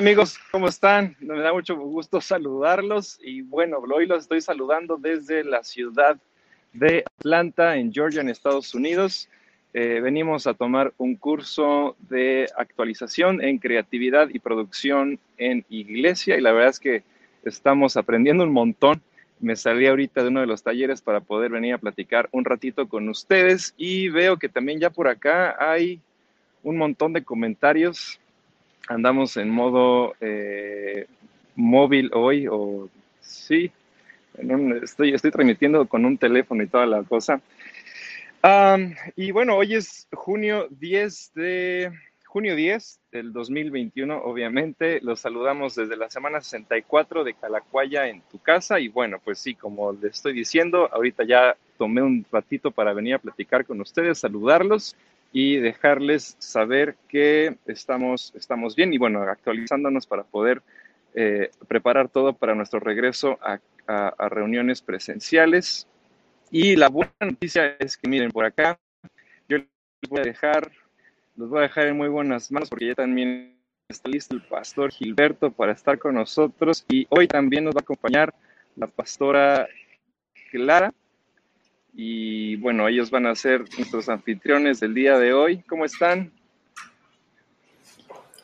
Amigos, ¿cómo están? Me da mucho gusto saludarlos y bueno, hoy los estoy saludando desde la ciudad de Atlanta, en Georgia, en Estados Unidos. Eh, venimos a tomar un curso de actualización en creatividad y producción en iglesia y la verdad es que estamos aprendiendo un montón. Me salí ahorita de uno de los talleres para poder venir a platicar un ratito con ustedes y veo que también ya por acá hay un montón de comentarios. Andamos en modo eh, móvil hoy o sí, estoy, estoy transmitiendo con un teléfono y toda la cosa. y bueno, hoy es junio 10 de junio 10 del 2021, obviamente. Los saludamos desde la semana 64 de Calacuaya en tu casa. Y bueno, pues sí, como les estoy diciendo, ahorita ya tomé un ratito para venir a platicar con ustedes, saludarlos y dejarles saber que estamos, estamos bien y bueno, actualizándonos para poder eh, preparar todo para nuestro regreso a reuniones presenciales. Y la buena noticia es que miren por acá, yo voy a dejar, los voy a dejar en muy buenas manos porque ya también está listo el pastor Gilberto para estar con nosotros y hoy también nos va a acompañar la pastora Clara. Y bueno, ellos van a ser nuestros anfitriones del día de hoy. ¿Cómo están?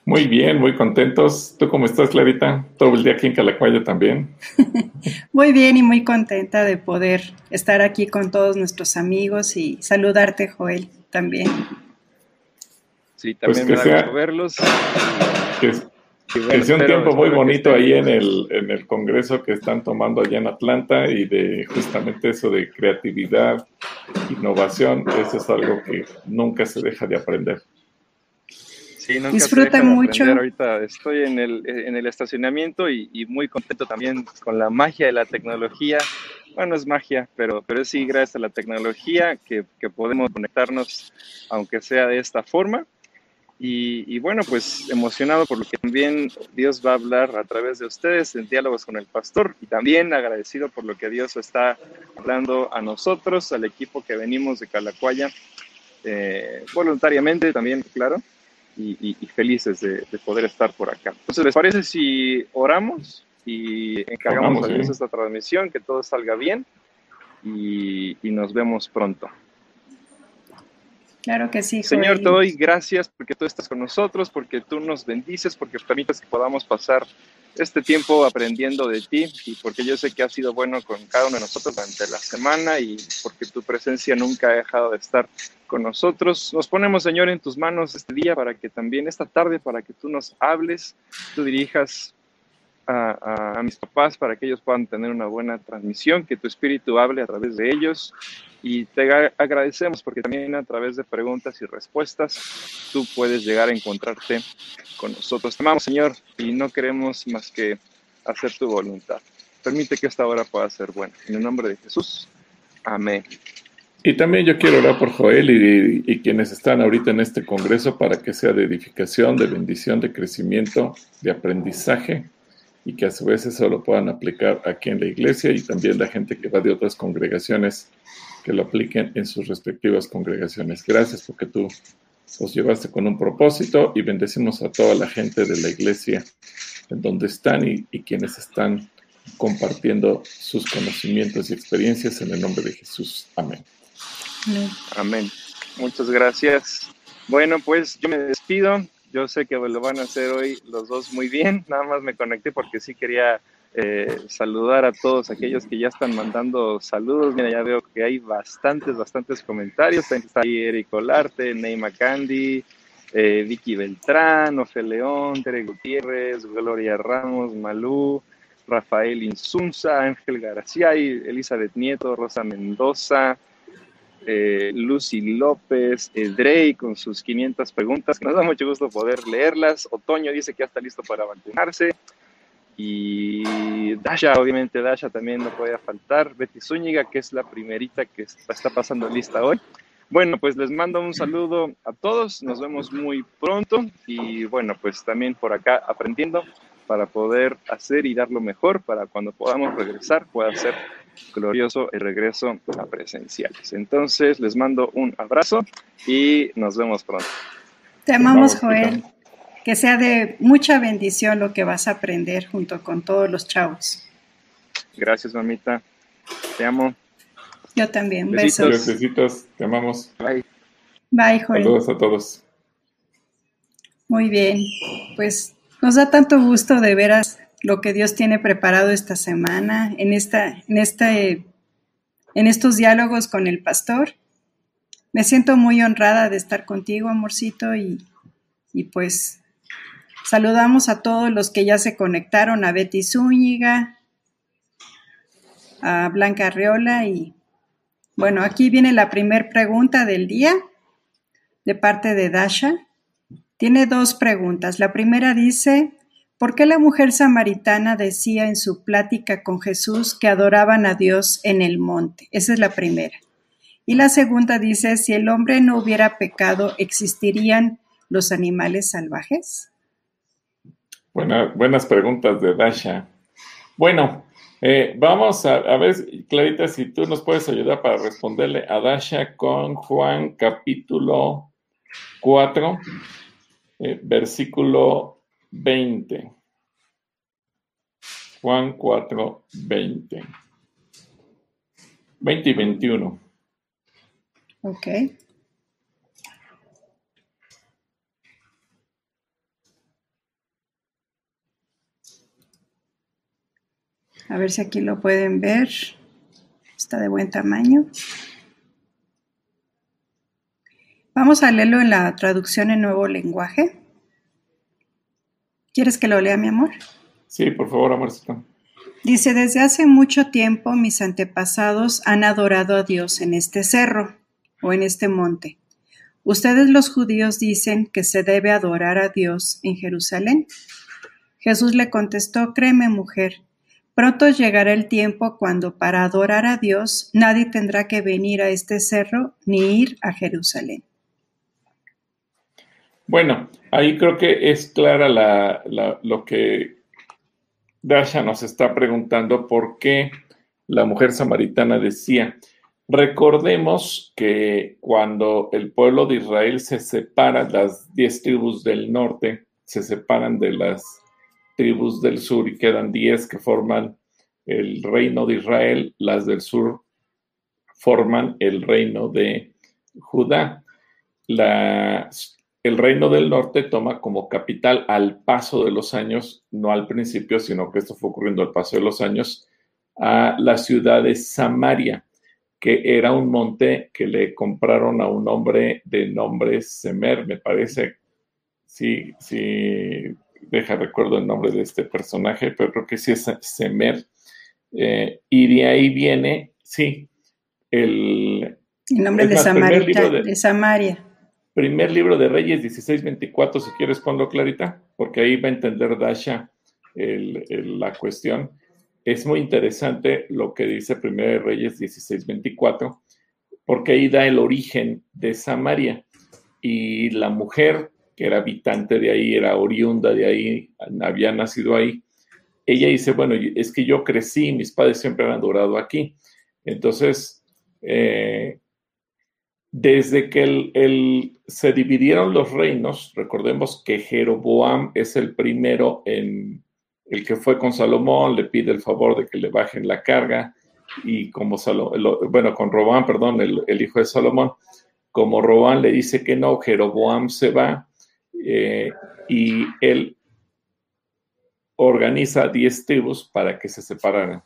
Muy bien, muy contentos. ¿Tú cómo estás, Clarita? Todo el día aquí en Calacuaya también. muy bien y muy contenta de poder estar aquí con todos nuestros amigos y saludarte, Joel, también. Sí, también pues me da verlos. Que, sea un tiempo muy bonito ahí en el, en el congreso que están tomando allá en Atlanta y de justamente eso de creatividad, innovación, eso es algo que nunca se deja de aprender. Sí, Disfruta mucho. Ahorita estoy en el, en el estacionamiento y, muy contento también con la magia de la tecnología. Bueno, es magia, pero, pero sí, gracias a la tecnología que, que podemos conectarnos, aunque sea de esta forma. Y, y, bueno, pues emocionado por lo que también Dios va a hablar a través de ustedes en diálogos con el pastor y también agradecido por lo que Dios está hablando a nosotros, al equipo que venimos de Calacuaya, eh, voluntariamente también, claro y, felices de, poder estar por acá. Entonces, ¿les parece si oramos y encargamos a Dios esta transmisión, que todo salga bien y, nos vemos pronto? Claro que sí. Señor, te doy gracias porque tú estás con nosotros, porque tú nos bendices, porque permites que podamos pasar este tiempo aprendiendo de ti y porque yo sé que has sido bueno con cada uno de nosotros durante la semana y porque tu presencia nunca ha dejado de estar con nosotros. Nos ponemos, Señor, en tus manos este día para que también esta tarde, para que tú nos hables, tú dirijas a, mis papás para que ellos puedan tener una buena transmisión, que tu espíritu hable a través de ellos. Y te agradecemos porque también a través de preguntas y respuestas tú puedes llegar a encontrarte con nosotros. Te amamos, Señor, y no queremos más que hacer tu voluntad. Permite que esta hora pueda ser buena. En el nombre de Jesús. Amén. Y también yo quiero orar por Joel y, y, quienes están ahorita en este congreso para que sea de edificación, de bendición, de crecimiento, de aprendizaje y que a su vez eso lo puedan aplicar aquí en la iglesia y también la gente que va de otras congregaciones que lo apliquen en sus respectivas congregaciones. Gracias porque tú os llevaste con un propósito y bendecimos a toda la gente de la iglesia en donde están y, y quienes están compartiendo sus conocimientos y experiencias en el nombre de Jesús. Amén. Amén. Muchas gracias. Bueno, pues yo me despido. Yo sé que lo van a hacer hoy los dos muy bien. Nada más me conecté porque sí quería eh, saludar a todos aquellos que ya están mandando saludos. Mira, ya veo que hay bastantes, bastantes comentarios. Está ahí Eric Olarte, Neymar Candy, eh, Vicky Beltrán, Ofe León, Tere Gutiérrez, Gloria Ramos, Malú, Rafael Insunza, Ángel García, Elizabeth Nieto, Rosa Mendoza, eh, Lucy López, eh, Drey con sus 500 preguntas, que nos da mucho gusto poder leerlas. Otoño dice que ya está listo para vacunarse. Y Dasha, obviamente Dasha también no puede faltar. Betty Zúñiga, que es la primerita que está pasando lista hoy. Bueno, pues les mando un saludo a todos, nos vemos muy pronto y bueno, pues también por acá aprendiendo para poder hacer y dar lo mejor para cuando podamos regresar pueda ser glorioso el regreso a presenciales. Entonces les mando un abrazo y nos vemos pronto. Te amamos, Joel. Que sea de mucha bendición lo que vas a aprender junto con todos los chavos. Gracias, mamita. Te amo. Yo también. Besos. Besitos. Te amamos. Bye. Bye, Joel. Saludos a todos. Muy bien. Pues nos da tanto gusto de veras lo que Dios tiene preparado esta semana en esta, en este, en estos diálogos con el pastor. Me siento muy honrada de estar contigo, amorcito, y, y pues saludamos a todos los que ya se conectaron, a Betty Zúñiga, a Blanca Arriola y bueno, aquí viene la primera pregunta del día de parte de Dasha. Tiene dos preguntas. La primera dice, ¿por qué la mujer samaritana decía en su plática con Jesús que adoraban a Dios en el monte? Esa es la primera. Y la segunda dice, si el hombre no hubiera pecado, ¿existirían los animales salvajes? buenas preguntas de Dasha. Bueno, eh, vamos a, ver, Clarita, si tú nos puedes ayudar para responderle a Dasha con Juan capítulo 4, eh, versículo 20. Juan 4, 20. 20 y 21. Ok. A ver si aquí lo pueden ver. Está de buen tamaño. Vamos a leerlo en la traducción en nuevo lenguaje. ¿Quieres que lo lea, mi amor? Sí, por favor, amorcito. Dice, desde hace mucho tiempo mis antepasados han adorado a Dios en este cerro o en este monte. ¿Ustedes los judíos dicen que se debe adorar a Dios en Jerusalén? Jesús le contestó, créeme mujer, Pronto llegará el tiempo cuando para adorar a Dios nadie tendrá que venir a este cerro ni ir a Jerusalén. Bueno, ahí creo que es clara lo que Dasha nos está preguntando, por qué la mujer samaritana decía, recordemos que cuando el pueblo de Israel se separa, las diez tribus del norte se separan de las tribus del sur y quedan 10 que forman el reino de Israel, las del sur forman el reino de Judá. El reino del norte toma como capital al paso de los años, no al principio, sino que esto fue ocurriendo al paso de los años, a la ciudad de Samaria, que era un monte que le compraron a un hombre de nombre Semer, me parece. Sí, sí, deja recuerdo el nombre de este personaje, pero creo que sí es Semer. Eh, y de ahí viene, sí, el... El nombre de, Samaria, de, Samaria. Primer libro de Reyes 1624, si quieres ponlo clarita, porque ahí va a entender Dasha la cuestión. Es muy interesante lo que dice Primer de Reyes 1624, porque ahí da el origen de Samaria. Y la mujer que era habitante de ahí, era oriunda de ahí, había nacido ahí. Ella dice, bueno, es que yo crecí, mis padres siempre han adorado aquí. Entonces, eh, desde que se dividieron los reinos, recordemos que Jeroboam es el primero en el que fue con Salomón, le pide el favor de que le bajen la carga, y como Salomón, bueno, con Roboam, perdón, el, hijo de Salomón, como Roboam le dice que no, Jeroboam se va, eh, y él organiza 10 tribus para que se separaran.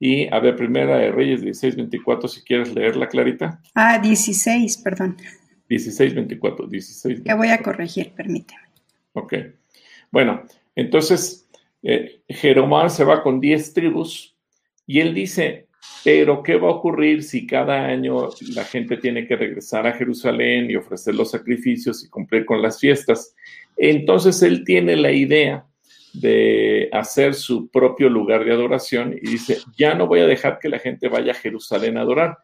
Y a ver, primera de Reyes 16-24, si quieres leerla, Clarita. Ah, 16, perdón. 16-24, 16. Te voy a corregir, permíteme. Ok. Bueno, entonces eh, Jeromán se va con 10 tribus y él dice, Pero, ¿qué va a ocurrir si cada año la gente tiene que regresar a Jerusalén y ofrecer los sacrificios y cumplir con las fiestas? Entonces él tiene la idea de hacer su propio lugar de adoración y dice, ya no voy a dejar que la gente vaya a Jerusalén a adorar,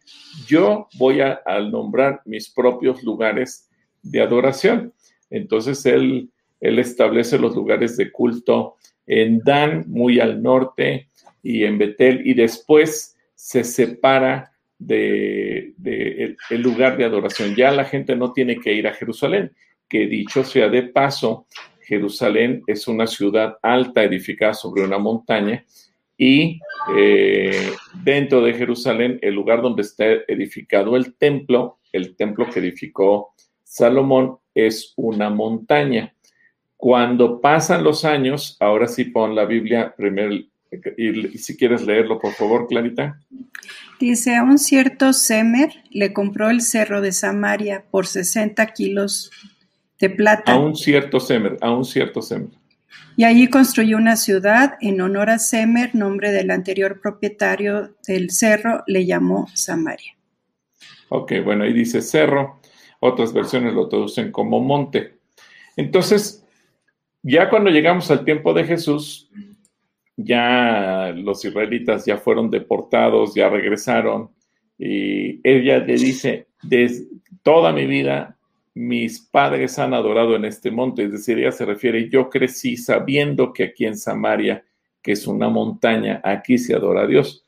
yo voy a, nombrar mis propios lugares de adoración. Entonces él, él establece los lugares de culto en Dan, muy al norte, y en Betel, y después se separa de, el lugar de adoración. Ya la gente no tiene que ir a Jerusalén, que dicho sea de paso, Jerusalén es una ciudad alta edificada sobre una montaña y eh, dentro de Jerusalén, el lugar donde está edificado el templo, el templo que edificó Salomón, es una montaña. Cuando pasan los años, ahora sí pon la Biblia primero, y si quieres leerlo, por favor, Clarita. Dice, un cierto Semer le compró el cerro de Samaria por 60 kilos de plata. A un cierto Semer, a un cierto Semer. Y allí construyó una ciudad en honor a Semer, nombre del anterior propietario del cerro, le llamó Samaria. Ok, bueno, ahí dice cerro, otras versiones lo traducen como monte. Entonces, ya cuando llegamos al tiempo de Jesús, ya los israelitas ya fueron deportados, ya regresaron, y ella le dice, desde toda mi vida mis padres han adorado en este monte, es decir, ella se refiere, yo crecí sabiendo que aquí en Samaria, que es una montaña, aquí se adora a Dios.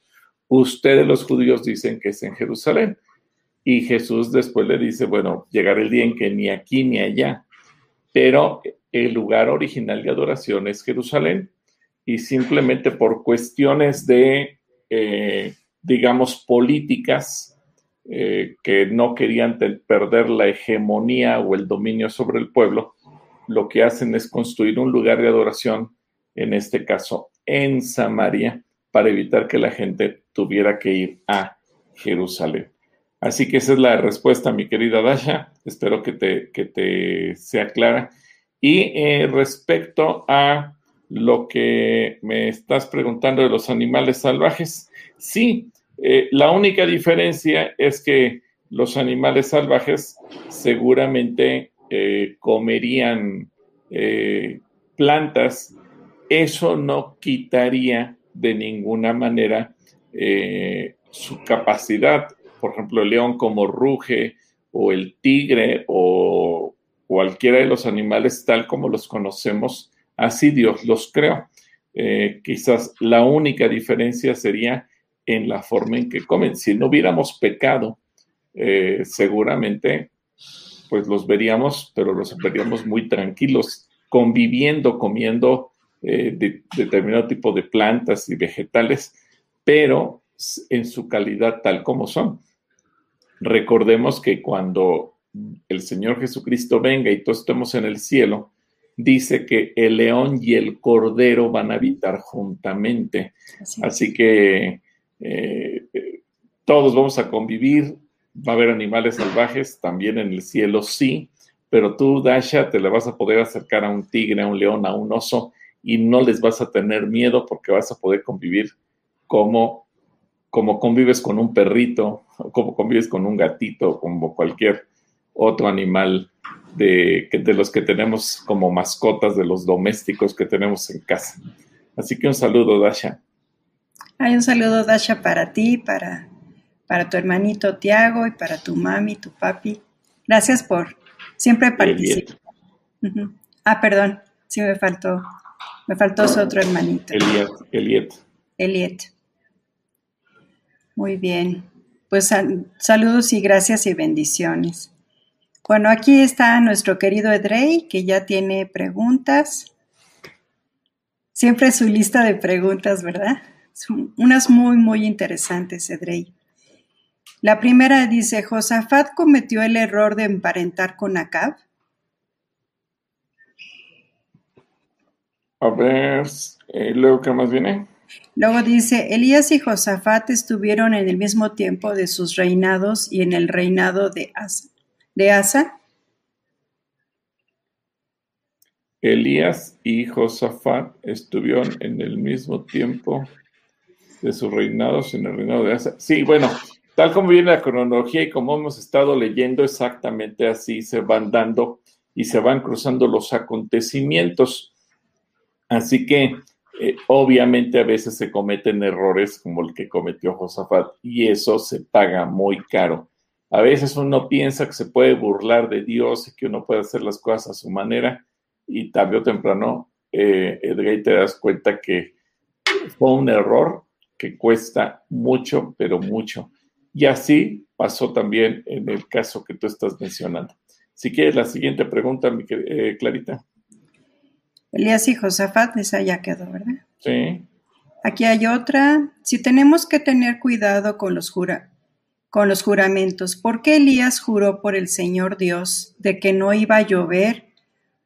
Ustedes los judíos dicen que es en Jerusalén. Y Jesús después le dice, bueno, llegará el día en que ni aquí ni allá, pero el lugar original de adoración es Jerusalén y simplemente por cuestiones de, eh, digamos, políticas, eh, que no querían perder la hegemonía o el dominio sobre el pueblo, lo que hacen es construir un lugar de adoración, en este caso en Samaria, para evitar que la gente tuviera que ir a Jerusalén. Así que esa es la respuesta, mi querida Dasha. Espero que te, que te sea clara. Y eh, respecto a lo que me estás preguntando de los animales salvajes, sí, eh, la única diferencia es que los animales salvajes seguramente eh, comerían eh, plantas. Eso no quitaría de ninguna manera su capacidad. Por ejemplo, el león como ruge o el tigre o cualquiera de los animales tal como los conocemos, así Dios los creó. quizás la única diferencia sería en la forma en que comen. Si no hubiéramos pecado, eh, seguramente pues los veríamos, pero los veríamos muy tranquilos, conviviendo, comiendo eh, determinado tipo de plantas y vegetales, pero en su calidad tal como son. Recordemos que cuando el Señor Jesucristo venga y todos estemos en el cielo, dice que el león y el cordero van a habitar juntamente. Así que eh, todos vamos a convivir, va a haber animales salvajes, también en el cielo sí, pero tú, Dasha, te le vas a poder acercar a un tigre, a un león, a un oso y no les vas a tener miedo porque vas a poder convivir como, como convives con un perrito, o como convives con un gatito, como cualquier otro animal de, de los que tenemos como mascotas, de los domésticos que tenemos en casa. Así que un saludo, Dasha. Hay un saludo, Dasha, para ti, para, para tu hermanito Tiago y para tu mami, tu papi. Gracias por siempre participar. Ah, perdón, sí me faltó, me faltó su otro hermanito. Eliet. Eliet. Eliet. Muy bien. Pues saludos y gracias y bendiciones. Bueno, aquí está nuestro querido Edrey, que ya tiene preguntas. Siempre su lista de preguntas, ¿verdad? Unas muy, muy interesantes, Edrey. La primera dice, ¿Josafat cometió el error de emparentar con Acab? A ver, eh, luego, ¿qué más viene? Luego dice, Elías y Josafat estuvieron en el mismo tiempo de sus reinados y en el reinado de Asa. ¿De Asa? Elías y Josafat estuvieron en el mismo tiempo de su reinado, en el reinado de Asa. Sí, bueno, tal como viene la cronología y como hemos estado leyendo, exactamente así se van dando y se van cruzando los acontecimientos. Así que eh, obviamente a veces se cometen errores como el que cometió Josafat y eso se paga muy caro. A veces uno piensa que se puede burlar de Dios y que uno puede hacer las cosas a su manera y tarde o temprano, eh, te das cuenta que fue un error que cuesta mucho, pero mucho. Y así pasó también en el caso que tú estás mencionando. Si quieres la siguiente pregunta, mi eh, Clarita. Elías y Josafat, esa ya quedó, ¿verdad? Sí. Aquí hay otra. Si tenemos que tener cuidado con los, jura, con los juramentos, ¿por qué Elías juró por el Señor Dios de que no iba a llover?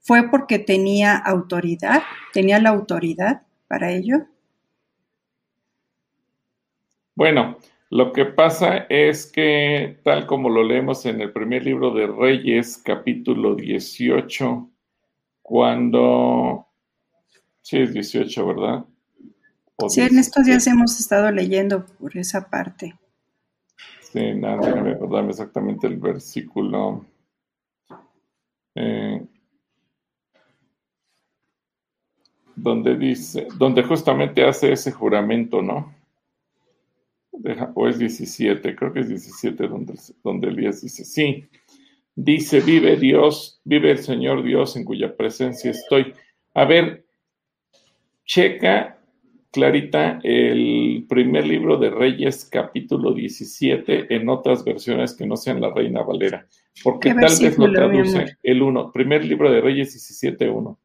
¿Fue porque tenía autoridad? ¿Tenía la autoridad para ello? Bueno, lo que pasa es que, tal como lo leemos en el primer libro de Reyes, capítulo 18, cuando... Sí, es 18, ¿verdad? sí, en estos días hemos estado leyendo por esa parte. Sí, nada, déjame acordarme exactamente el versículo. Eh, donde dice, donde justamente hace ese juramento, ¿no? O es 17, creo que es 17 donde, donde Elías dice, sí, dice, vive Dios, vive el Señor Dios en cuya presencia estoy. A ver, checa, Clarita, el primer libro de Reyes, capítulo 17, en otras versiones que no sean la Reina Valera, porque tal vez lo traduce el 1, primer libro de Reyes 17, 1.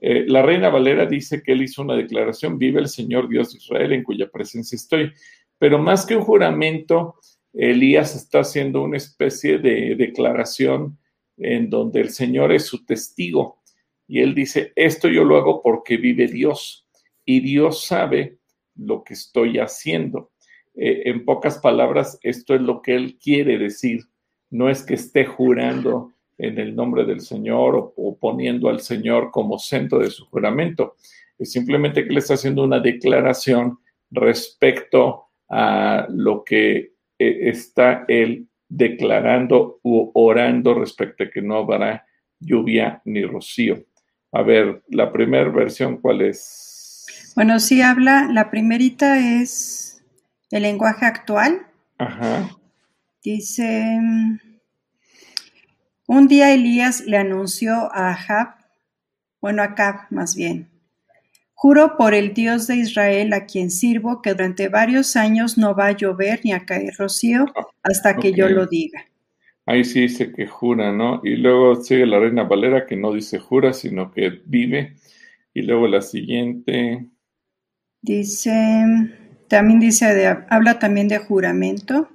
Eh, la Reina Valera dice que él hizo una declaración, vive el Señor Dios de Israel en cuya presencia estoy. Pero más que un juramento, Elías está haciendo una especie de declaración en donde el Señor es su testigo. Y él dice, esto yo lo hago porque vive Dios y Dios sabe lo que estoy haciendo. Eh, en pocas palabras, esto es lo que él quiere decir. No es que esté jurando en el nombre del Señor o, o poniendo al Señor como centro de su juramento. Es simplemente que le está haciendo una declaración respecto a lo que eh, está él declarando u orando respecto a que no habrá lluvia ni rocío. A ver, la primera versión, ¿cuál es? Bueno, sí habla, la primerita es el lenguaje actual. Ajá. Dice, un día Elías le anunció a Ahab, bueno, a Acab más bien, Juro por el Dios de Israel a quien sirvo que durante varios años no va a llover ni a caer rocío hasta que yo lo diga. Ahí sí dice que jura, ¿no? Y luego sigue la reina Valera que no dice jura, sino que vive. Y luego la siguiente. Dice, también dice, de, habla también de juramento.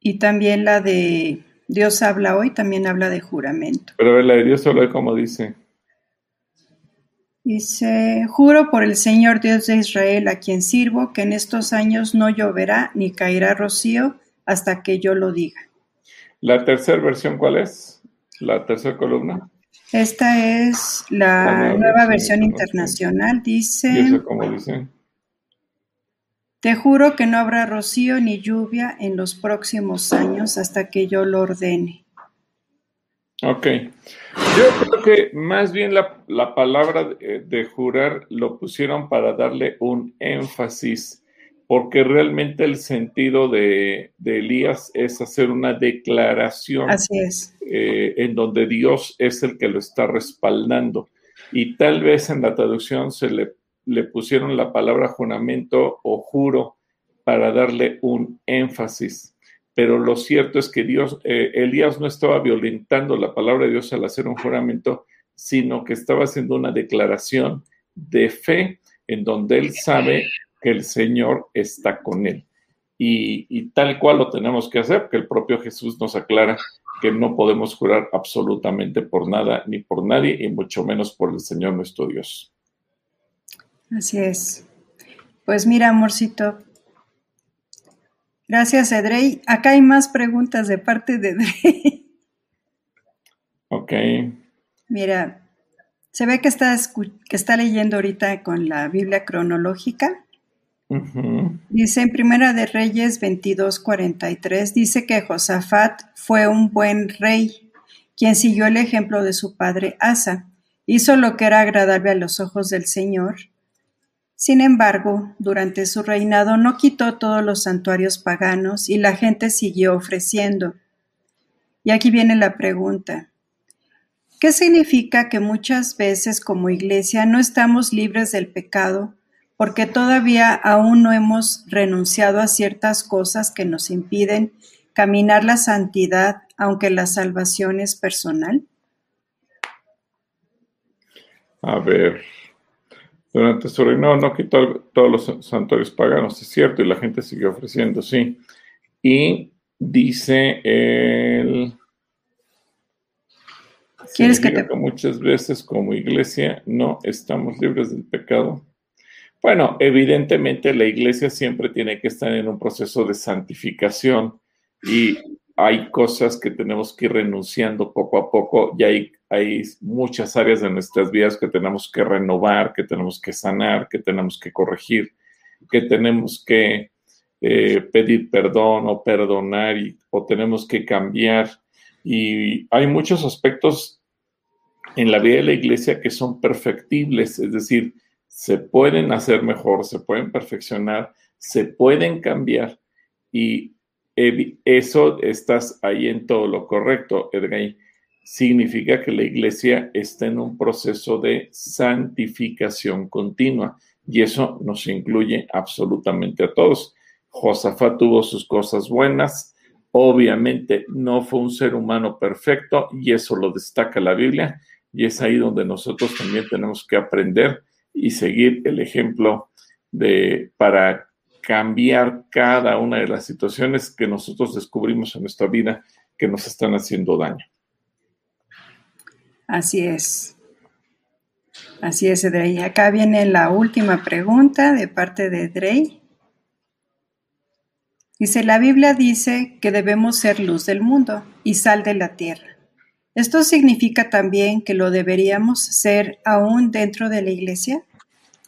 Y también la de Dios habla hoy, también habla de juramento. Pero la de Dios habla como dice. Dice, juro por el Señor Dios de Israel a quien sirvo que en estos años no lloverá ni caerá rocío hasta que yo lo diga. ¿La tercera versión cuál es? ¿La tercera columna? Esta es la, nueva, versión, internacional. Dice, ¿Y eso cómo dice? Te juro que no habrá rocío ni lluvia en los próximos años hasta que yo lo ordene. Ok. Yo creo que más bien la, palabra de, jurar lo pusieron para darle un énfasis, porque realmente el sentido de, Elías es hacer una declaración. Así es. Eh, en donde Dios es el que lo está respaldando. Y tal vez en la traducción se le, le pusieron la palabra juramento o juro para darle un énfasis pero lo cierto es que Dios, eh, Elías no estaba violentando la palabra de Dios al hacer un juramento, sino que estaba haciendo una declaración de fe en donde él sabe que el Señor está con él. Y, tal cual lo tenemos que hacer, que el propio Jesús nos aclara que no podemos jurar absolutamente por nada ni por nadie, y mucho menos por el Señor nuestro Dios. Así es. Pues mira, amorcito, Gracias, Edrey. Acá hay más preguntas de parte de Edrey. Ok. Mira, se ve que está, que está leyendo ahorita con la Biblia cronológica. Dice en Primera de Reyes 22:43, dice que Josafat fue un buen rey, quien siguió el ejemplo de su padre Asa, hizo lo que era agradable a los ojos del Señor. Sin embargo, durante su reinado no quitó todos los santuarios paganos y la gente siguió ofreciendo. Y aquí viene la pregunta. ¿Qué significa que muchas veces como iglesia no estamos libres del pecado porque todavía aún no hemos renunciado a ciertas cosas que nos impiden caminar la santidad aunque la salvación es personal? A ver, durante su reinado no quitó todos los santuarios paganos, es cierto, y la gente siguió ofreciendo, sí. Y dice el... ¿Quieres que, te... que muchas veces como iglesia no estamos libres del pecado? Bueno, evidentemente la iglesia siempre tiene que estar en un proceso de santificación y hay cosas que tenemos que ir renunciando poco a poco y hay, hay muchas áreas de nuestras vidas que tenemos que renovar, que tenemos que sanar, que tenemos que corregir, que tenemos que eh, pedir perdón o perdonar y, o tenemos que cambiar. Y hay muchos aspectos en la vida de la iglesia que son perfectibles, es decir, se pueden hacer mejor, se pueden perfeccionar, se pueden cambiar y eso estás ahí en todo lo correcto, Edgar. Significa que la iglesia está en un proceso de santificación continua y eso nos incluye absolutamente a todos. Josafat tuvo sus cosas buenas, obviamente no fue un ser humano perfecto y eso lo destaca la Biblia y es ahí donde nosotros también tenemos que aprender y seguir el ejemplo de para cambiar cada una de las situaciones que nosotros descubrimos en nuestra vida que nos están haciendo daño. Así es. Así es, Drey. Acá viene la última pregunta de parte de Drey. Dice, la Biblia dice que debemos ser luz del mundo y sal de la tierra. ¿Esto significa también que lo deberíamos ser aún dentro de la iglesia?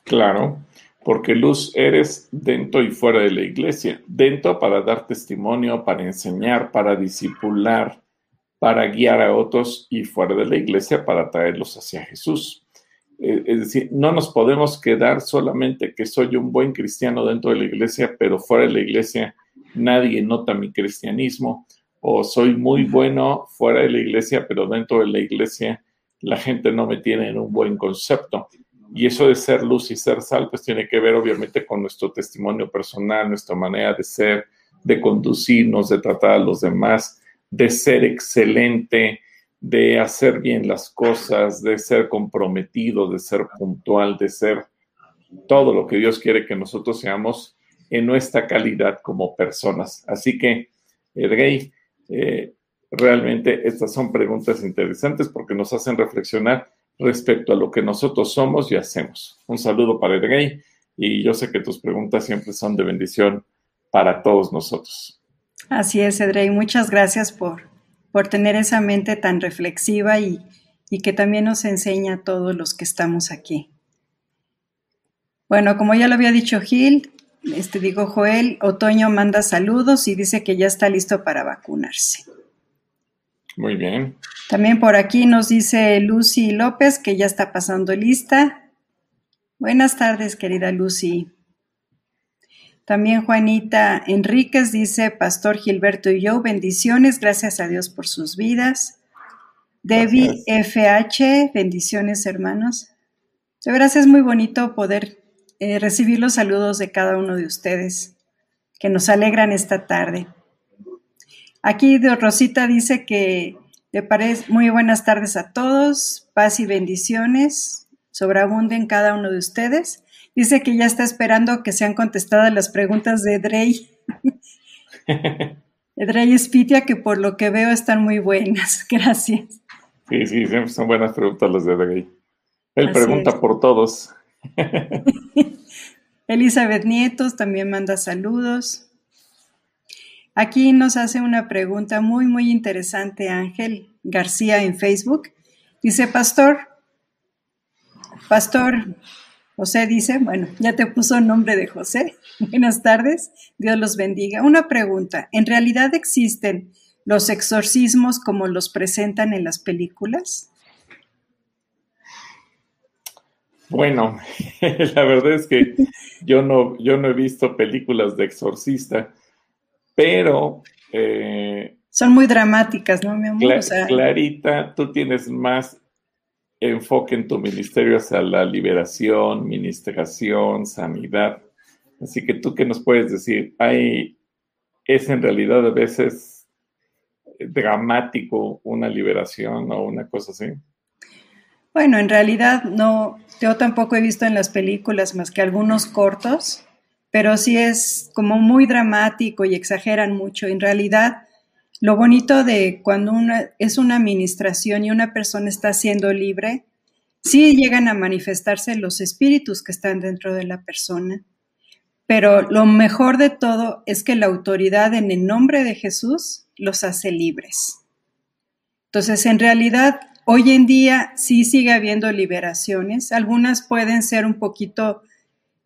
Claro porque luz eres dentro y fuera de la iglesia. Dentro para dar testimonio, para enseñar, para disipular, para guiar a otros y fuera de la iglesia para traerlos hacia Jesús. Eh, es decir, no nos podemos quedar solamente que soy un buen cristiano dentro de la iglesia, pero fuera de la iglesia nadie nota mi cristianismo, o soy muy bueno fuera de la iglesia, pero dentro de la iglesia la gente no me tiene en un buen concepto. Y eso de ser luz y ser sal, pues tiene que ver obviamente con nuestro testimonio personal, nuestra manera de ser, de conducirnos, de tratar a los demás, de ser excelente, de hacer bien las cosas, de ser comprometido, de ser puntual, de ser todo lo que Dios quiere que nosotros seamos en nuestra calidad como personas. Así que, Edrey, eh, realmente estas son preguntas interesantes porque nos hacen reflexionar respecto a lo que nosotros somos y hacemos. Un saludo para Edrey y yo sé que tus preguntas siempre son de bendición para todos nosotros. Así es, Edrey. Muchas gracias por, por tener esa mente tan reflexiva y, y que también nos enseña a todos los que estamos aquí. Bueno, como ya lo había dicho Gil, este digo Joel, Otoño manda saludos y dice que ya está listo para vacunarse. Muy bien. También por aquí nos dice Lucy López que ya está pasando lista. Buenas tardes, querida Lucy. También Juanita Enríquez dice, Pastor Gilberto y yo, bendiciones, gracias a Dios por sus vidas. Debbie FH, bendiciones hermanos. De veras es muy bonito poder eh, recibir los saludos de cada uno de ustedes que nos alegran esta tarde. Aquí Rosita dice que le parece muy buenas tardes a todos, paz y bendiciones sobreabunden cada uno de ustedes. Dice que ya está esperando que sean contestadas las preguntas de Drey. Drey Espitia, que por lo que veo están muy buenas. Gracias. Sí, sí, son buenas preguntas las de Drey. Él pregunta por todos. Elizabeth Nietos también manda saludos. Aquí nos hace una pregunta muy, muy interesante Ángel García en Facebook. Dice, Pastor, Pastor, José dice, bueno, ya te puso el nombre de José. Buenas tardes, Dios los bendiga. Una pregunta, ¿en realidad existen los exorcismos como los presentan en las películas? Bueno, la verdad es que yo no, yo no he visto películas de exorcista, pero... Eh, Son muy dramáticas, ¿no, mi amor? Clarita, tú tienes más enfoque en tu ministerio hacia la liberación, ministración, sanidad. Así que tú qué nos puedes decir, hay, es en realidad a veces dramático una liberación o una cosa así. Bueno, en realidad no, yo tampoco he visto en las películas más que algunos cortos, pero sí es como muy dramático y exageran mucho. En realidad, lo bonito de cuando es una administración y una persona está siendo libre, sí llegan a manifestarse los espíritus que están dentro de la persona. Pero lo mejor de todo es que la autoridad en el nombre de Jesús los hace libres. Entonces, en realidad, Hoy en día sí sigue habiendo liberaciones. Algunas pueden ser un poquito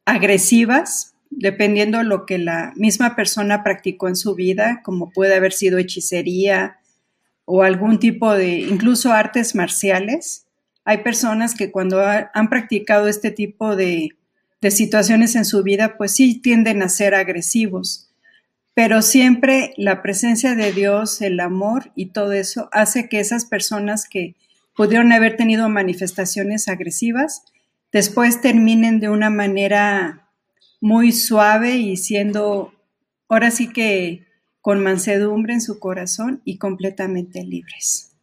agresivas, dependiendo lo que la misma persona practicó en su vida, como puede haber sido hechicería o algún tipo de, incluso artes marciales. Hay personas que cuando han practicado este tipo de, de situaciones en su vida, pues sí tienden a ser agresivos. Pero siempre la presencia de Dios, el amor y todo eso hace que esas personas que pudieron haber tenido manifestaciones agresivas, después terminen de una manera muy suave y siendo ahora sí que con mansedumbre en su corazón y completamente libres.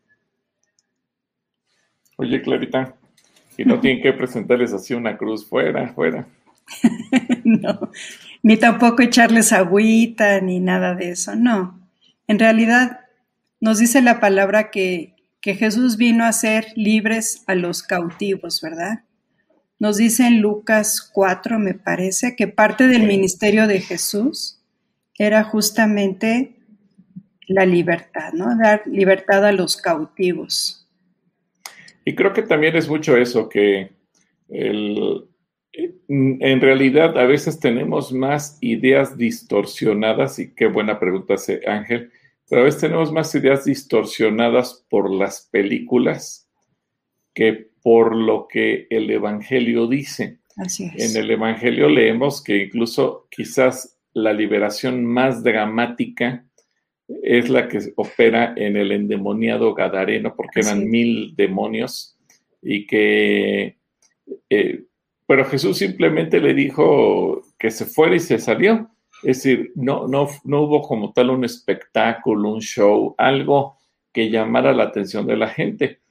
Oye, Clarita, y no tienen que presentarles así una cruz fuera, fuera. no, ni tampoco echarles agüita ni nada de eso, no. En realidad nos dice la palabra que que Jesús vino a ser libres a los cautivos, ¿verdad? Nos dice en Lucas 4, me parece, que parte del ministerio de Jesús era justamente la libertad, ¿no? Dar libertad a los cautivos. Y creo que también es mucho eso, que en realidad a veces tenemos más ideas distorsionadas, y qué buena pregunta hace Ángel, pero a veces tenemos más ideas distorsionadas por las películas que por lo que el Evangelio dice. Así es. En el Evangelio leemos que incluso quizás la liberación más dramática es la que opera en el endemoniado Gadareno, porque eran mil demonios, y que, eh, pero Jesús simplemente le dijo que se fuera y se salió. Es decir, no, no, no hubo como tal un espectáculo, un show, algo que llamara la atención de la gente.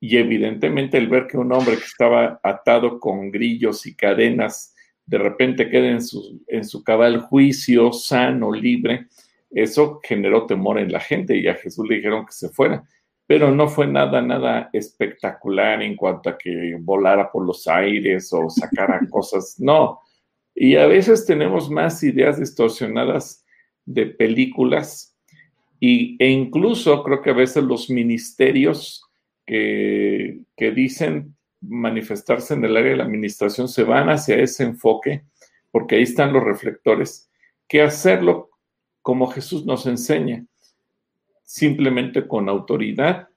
Y evidentemente el ver que un hombre que estaba atado con grillos y cadenas de repente queda en su, en su cabal juicio, sano, libre, eso generó temor en la gente y a Jesús le dijeron que se fuera. Pero no fue nada, nada espectacular en cuanto a que volara por los aires o sacara cosas. No, y a veces tenemos más ideas distorsionadas de películas y, e incluso creo que a veces los ministerios que, dicen manifestarse en el área de la administración se van hacia ese enfoque, porque ahí están los reflectores, que hacerlo como Jesús nos enseña, simplemente con autoridad,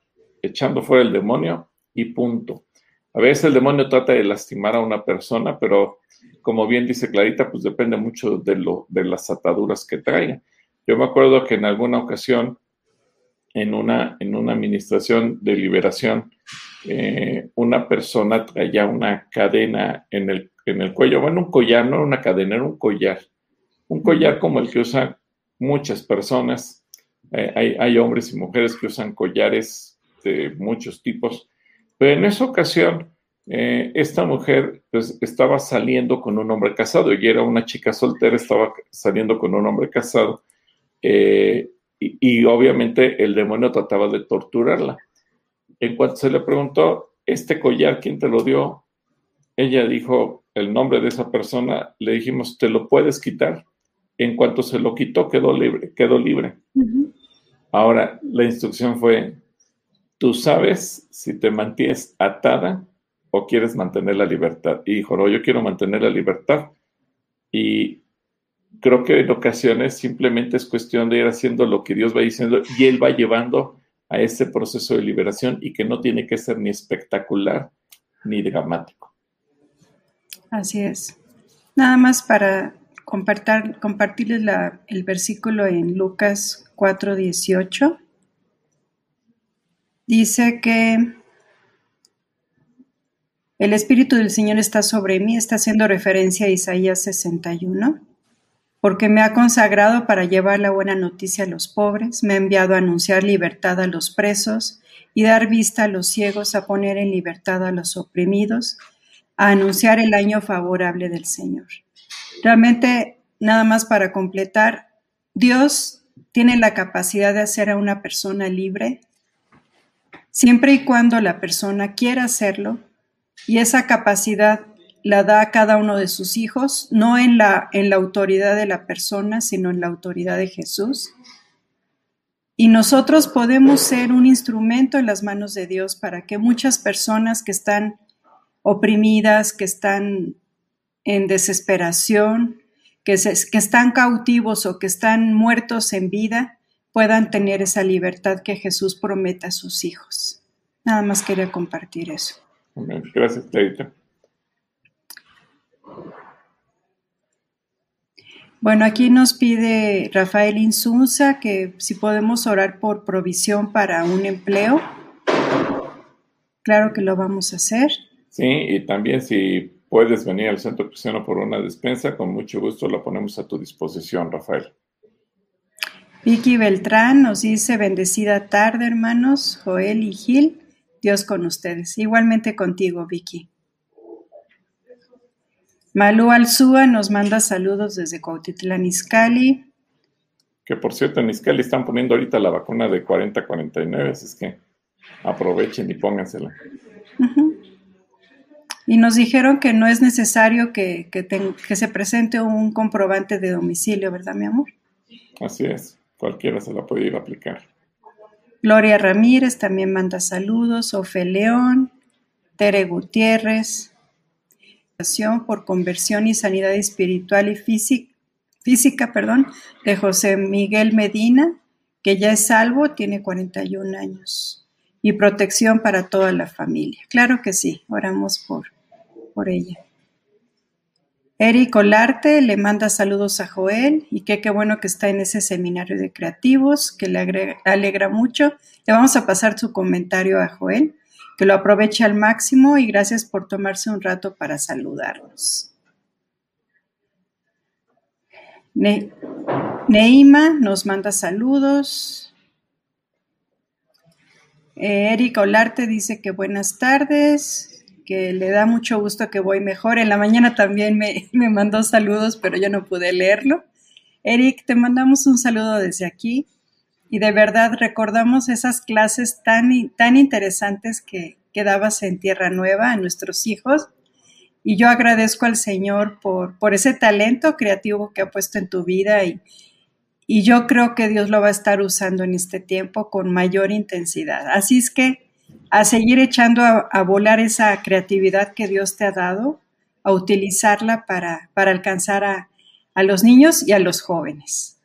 echando fuera el demonio y punto. A veces el demonio trata de lastimar a una persona, pero como bien dice Clarita, pues depende mucho de, lo, de las ataduras que traiga. Yo me acuerdo que en alguna ocasión, en una, en una administración de liberación, eh, una persona traía una cadena en el, en el cuello, bueno, un collar, no era una cadena, era un collar, un collar como el que usan muchas personas. Eh, hay, hay hombres y mujeres que usan collares de muchos tipos, pero en esa ocasión eh, esta mujer pues, estaba saliendo con un hombre casado y era una chica soltera, estaba saliendo con un hombre casado eh, y, obviamente el demonio trataba de torturarla. En cuanto se le preguntó, ¿este collar quién te lo dio? Ella dijo el nombre de esa persona, le dijimos, ¿te lo puedes quitar? En cuanto se lo quitó, quedó libre, quedó libre. Ahora, la instrucción fue, tú sabes si te mantienes atada o quieres mantener la libertad. Y dijo, no, yo quiero mantener la libertad. Y creo que en ocasiones simplemente es cuestión de ir haciendo lo que Dios va diciendo y Él va llevando a ese proceso de liberación y que no tiene que ser ni espectacular ni dramático. Así es. Nada más para compartir, compartirles el versículo en Lucas 4:18. Dice que el Espíritu del Señor está sobre mí, está haciendo referencia a Isaías 61, porque me ha consagrado para llevar la buena noticia a los pobres, me ha enviado a anunciar libertad a los presos y dar vista a los ciegos, a poner en libertad a los oprimidos, a anunciar el año favorable del Señor. Realmente, nada más para completar, Dios tiene la capacidad de hacer a una persona libre, siempre y cuando la persona quiera hacerlo y esa capacidad la da a cada uno de sus hijos, no en la, en la autoridad de la persona, sino en la autoridad de Jesús. Y nosotros podemos ser un instrumento en las manos de Dios para que muchas personas que están oprimidas, que están en desesperación, que, que están cautivos o que están muertos en vida, puedan tener esa libertad que Jesús promete a sus hijos. Nada más quería compartir eso. Gracias, Clarita. Bueno, aquí nos pide Rafael Insunza que si podemos orar por provisión para un empleo. Claro que lo vamos a hacer. Sí, y también si puedes venir al Centro Cristiano por una despensa, con mucho gusto la ponemos a tu disposición, Rafael. Vicky Beltrán nos dice bendecida tarde, hermanos, Joel y Gil. Dios con ustedes. Igualmente contigo, Vicky. Malú Alzúa nos manda saludos desde Cuautitlán, Izcalli. Que por cierto, en Izcalli están poniendo ahorita la vacuna de 40-49, así es que aprovechen y póngansela. Y nos dijeron que no es necesario que, que se presente un comprobante de domicilio, ¿verdad, mi amor? Así es, cualquiera se la puede ir a aplicar. Gloria Ramírez también manda saludos, Ofe León, Tere Gutiérrez, por conversión y sanidad espiritual y física, física perdón, de José Miguel Medina, que ya es salvo, tiene 41 años, y protección para toda la familia. Claro que sí, oramos por, por ella. Eric Olarte le manda saludos a Joel y que qué bueno que está en ese seminario de creativos, que le alegra mucho. Le vamos a pasar su comentario a Joel, que lo aproveche al máximo y gracias por tomarse un rato para saludarnos. Neima nos manda saludos. Eh, Erika Olarte dice que buenas tardes que le da mucho gusto que voy mejor. En la mañana también me, mandó saludos, pero yo no pude leerlo. Eric, te mandamos un saludo desde aquí y de verdad recordamos esas clases tan, tan interesantes que, que dabas en Tierra Nueva a nuestros hijos. Y yo agradezco al Señor por, por ese talento creativo que ha puesto en tu vida y, y yo creo que Dios lo va a estar usando en este tiempo con mayor intensidad. Así es que a seguir echando a, volar esa creatividad que Dios te ha dado, a utilizarla para, para alcanzar a, a los niños y a los jóvenes.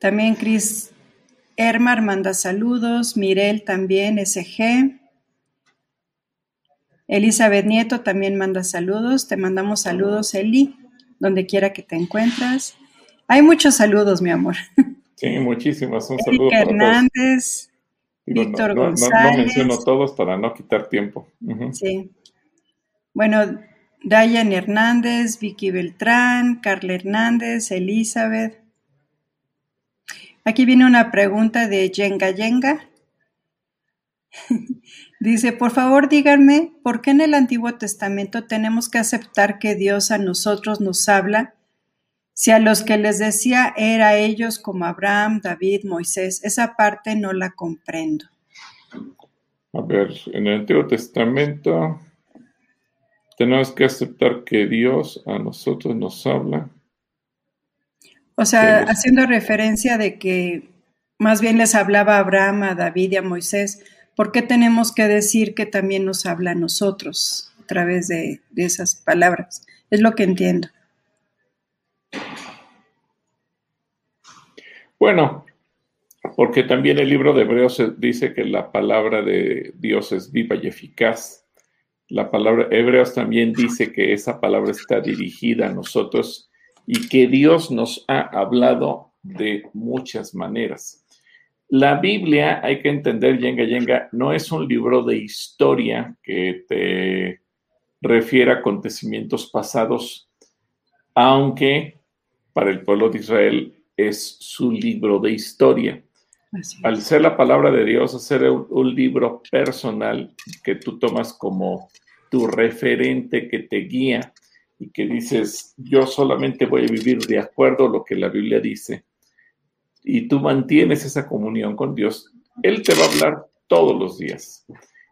También Cris Hermar manda saludos, Mirel también, SG. Elizabeth Nieto también manda saludos, te mandamos saludos, Eli, donde quiera que te encuentras. Hay muchos saludos, mi amor. Sí, muchísimas. Un saludo para Hernández, Víctor González. No, menciono todos para no quitar tiempo. Sí. Bueno, Dayan Hernández, Vicky Beltrán, Carla Hernández, Elizabeth. Aquí viene una pregunta de Yenga Yenga. Dice, por favor díganme, ¿por qué en el Antiguo Testamento tenemos que aceptar que Dios a nosotros nos habla si a los que les decía era ellos como Abraham, David, Moisés, esa parte no la comprendo. A ver, en el Antiguo Testamento tenemos que aceptar que Dios a nosotros nos habla. O sea, haciendo referencia de que más bien les hablaba a Abraham, a David y a Moisés, ¿por qué tenemos que decir que también nos habla a nosotros a través de, de esas palabras? Es lo que entiendo. Bueno, porque también el libro de Hebreos dice que la palabra de Dios es viva y eficaz. La palabra Hebreos también dice que esa palabra está dirigida a nosotros y que Dios nos ha hablado de muchas maneras. La Biblia, hay que entender, Yenga Yenga, no es un libro de historia que te refiere a acontecimientos pasados, aunque para el pueblo de Israel es su libro de historia. Al ser la palabra de Dios, hacer un, un, libro personal que tú tomas como tu referente que te guía y que dices, yo solamente voy a vivir de acuerdo a lo que la Biblia dice, y tú mantienes esa comunión con Dios, Él te va a hablar todos los días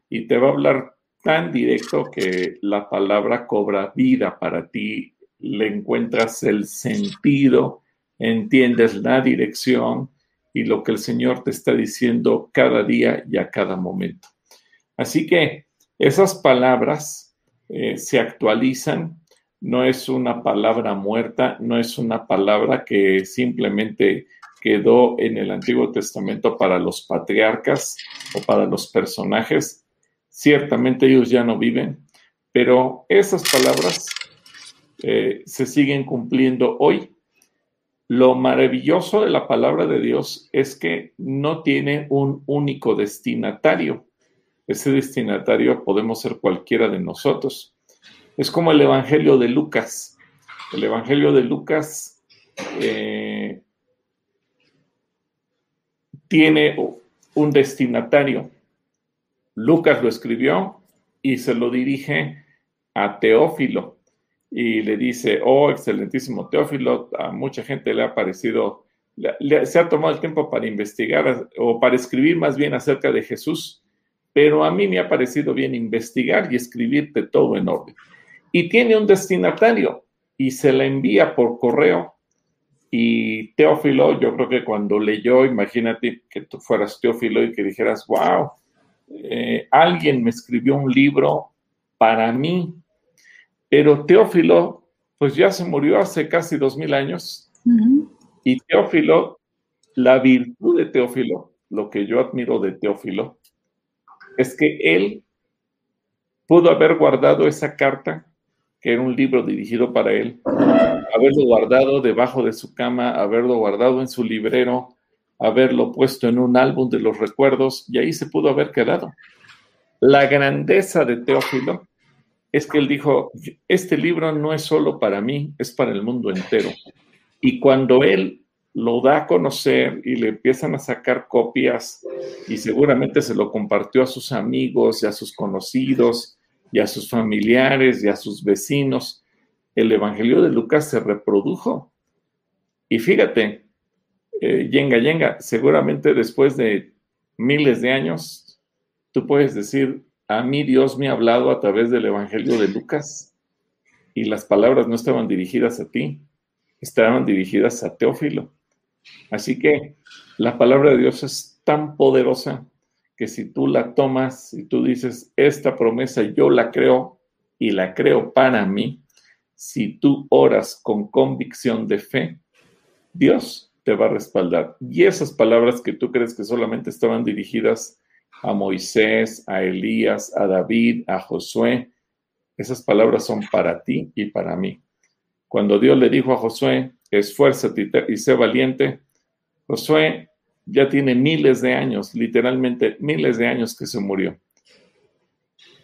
y te va a hablar tan directo que la palabra cobra vida para ti, le encuentras el sentido, entiendes la dirección y lo que el Señor te está diciendo cada día y a cada momento. Así que esas palabras eh, se actualizan, no es una palabra muerta, no es una palabra que simplemente quedó en el Antiguo Testamento para los patriarcas o para los personajes. Ciertamente ellos ya no viven, pero esas palabras eh, se siguen cumpliendo hoy. Lo maravilloso de la palabra de Dios es que no tiene un único destinatario. Ese destinatario podemos ser cualquiera de nosotros. Es como el Evangelio de Lucas. El Evangelio de Lucas eh, tiene un destinatario. Lucas lo escribió y se lo dirige a Teófilo y le dice, oh, excelentísimo Teófilo, a mucha gente le ha parecido, se ha tomado el tiempo para investigar o para escribir más bien acerca de Jesús, pero a mí me ha parecido bien investigar y escribirte todo en orden. Y tiene un destinatario y se la envía por correo. Y Teófilo, yo creo que cuando leyó, imagínate que tú fueras Teófilo y que dijeras, wow, eh, alguien me escribió un libro para mí, pero Teófilo, pues ya se murió hace casi dos mil años. Y Teófilo, la virtud de Teófilo, lo que yo admiro de Teófilo, es que él pudo haber guardado esa carta, que era un libro dirigido para él, haberlo guardado debajo de su cama, haberlo guardado en su librero, haberlo puesto en un álbum de los recuerdos y ahí se pudo haber quedado. La grandeza de Teófilo es que él dijo, este libro no es solo para mí, es para el mundo entero. Y cuando él lo da a conocer y le empiezan a sacar copias y seguramente se lo compartió a sus amigos y a sus conocidos y a sus familiares y a sus vecinos, el Evangelio de Lucas se reprodujo. Y fíjate, eh, yenga, yenga, seguramente después de miles de años, tú puedes decir, a mí Dios me ha hablado a través del Evangelio de Lucas y las palabras no estaban dirigidas a ti, estaban dirigidas a Teófilo. Así que la palabra de Dios es tan poderosa que si tú la tomas y tú dices, esta promesa yo la creo y la creo para mí, si tú oras con convicción de fe, Dios te va a respaldar. Y esas palabras que tú crees que solamente estaban dirigidas a Moisés, a Elías, a David, a Josué, esas palabras son para ti y para mí. Cuando Dios le dijo a Josué, esfuérzate y sé valiente, Josué ya tiene miles de años, literalmente miles de años que se murió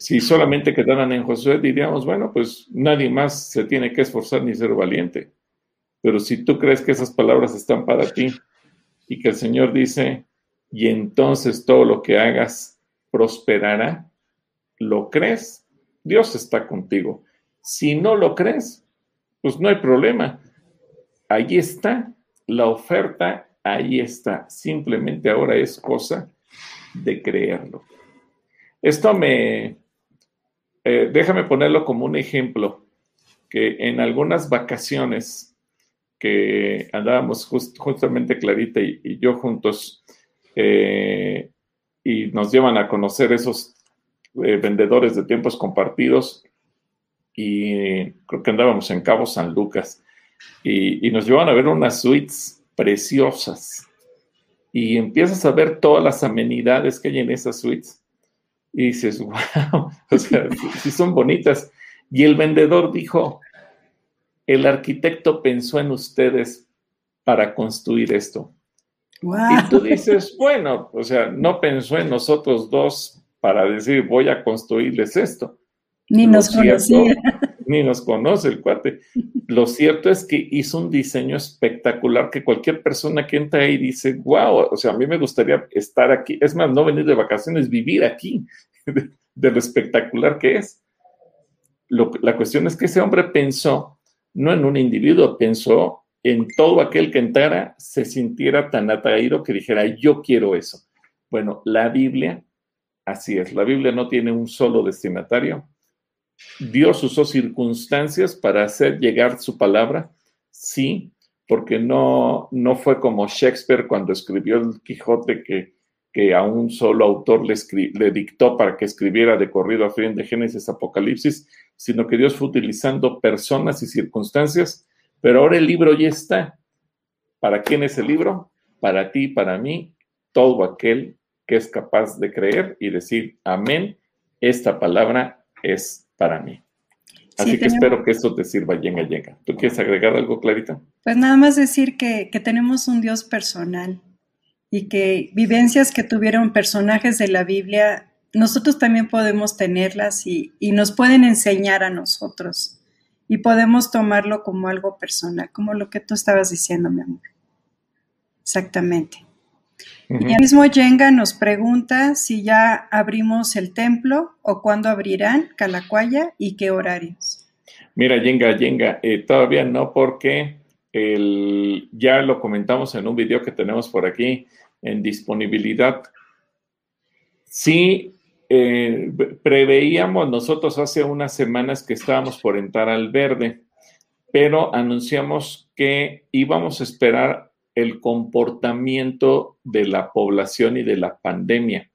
si solamente quedaran en Josué, diríamos, bueno, pues nadie más se tiene que esforzar ni ser valiente. Pero si tú crees que esas palabras están para ti y que el Señor dice, y entonces todo lo que hagas prosperará, ¿lo crees? Dios está contigo. Si no lo crees, pues no hay problema. Ahí está la oferta, ahí está. Simplemente ahora es cosa de creerlo. Esto me, eh, déjame ponerlo como un ejemplo, que en algunas vacaciones que andábamos justamente Clarita y, yo juntos, eh, y nos llevan a conocer esos eh, vendedores de tiempos compartidos y creo que andábamos en Cabo San Lucas y, y nos llevan a ver unas suites preciosas y empiezas a ver todas las amenidades que hay en esas suites y dices, wow, o sea, sí son bonitas. Y el vendedor dijo, el arquitecto pensó en ustedes para construir esto. Y tú dices, bueno, o sea, no pensó en nosotros dos para decir, voy a construirles esto. Ni nos conocía. Ni nos conoce el cuate. Lo cierto es que hizo un diseño espectacular que cualquier persona que entra ahí dice, wow, o sea, a mí me gustaría estar aquí. Es más, no venir de vacaciones, vivir aquí, de, lo espectacular que es. la cuestión es que ese hombre pensó, no en un individuo, pensó en todo aquel que entrara se sintiera tan atraído que dijera, yo quiero eso. Bueno, la Biblia, así es, la Biblia no tiene un solo destinatario. Dios usó circunstancias para hacer llegar su palabra, sí, porque no, no fue como Shakespeare cuando escribió el Quijote que, que a un solo autor le, le dictó para que escribiera de corrido a fin de Génesis Apocalipsis, sino que Dios fue utilizando personas y circunstancias pero ahora el libro ya está. ¿Para quién es el libro? Para ti, para mí, todo aquel que es capaz de creer y decir, amén, esta palabra es para mí. Así que espero que esto te sirva, llega, llega. ¿Tú quieres agregar algo, Clarita? Pues nada más decir que, tenemos un Dios personal y que vivencias que tuvieron personajes de la Biblia, nosotros también podemos tenerlas y, y nos pueden enseñar a nosotros y podemos tomarlo como algo personal, como lo que tú estabas diciendo, mi amor. Exactamente. Y el mismo Yenga nos pregunta si ya abrimos el templo o cuándo abrirán Calacuaya y qué horarios. Mira, Yenga, Yenga, eh, todavía no porque el, ya lo comentamos en un video que tenemos por aquí en disponibilidad. Sí, eh, preveíamos nosotros hace unas semanas que estábamos por entrar al verde, pero anunciamos que íbamos a esperar el comportamiento de la población y de la pandemia.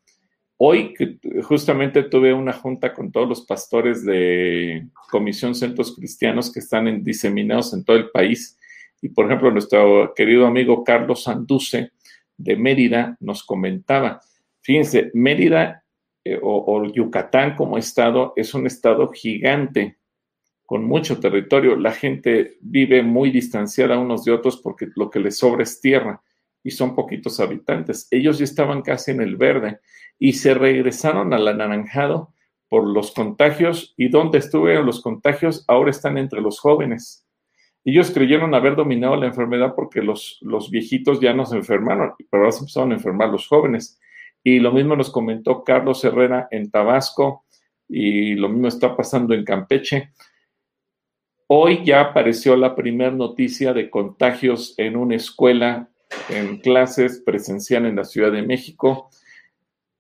Hoy justamente tuve una junta con todos los pastores de Comisión Centros Cristianos que están diseminados en todo el país. Y por ejemplo, nuestro querido amigo Carlos Sanduce de Mérida nos comentaba, fíjense, Mérida eh, o, Yucatán como estado es un estado gigante con mucho territorio. La gente vive muy distanciada unos de otros porque lo que les sobra es tierra y son poquitos habitantes. Ellos ya estaban casi en el verde y se regresaron al anaranjado por los contagios y donde estuvieron los contagios ahora están entre los jóvenes. Ellos creyeron haber dominado la enfermedad porque los, los viejitos ya no se enfermaron, pero ahora se empezaron a enfermar los jóvenes. Y lo mismo nos comentó Carlos Herrera en Tabasco y lo mismo está pasando en Campeche. Hoy ya apareció la primera noticia de contagios en una escuela en clases presencial en la Ciudad de México.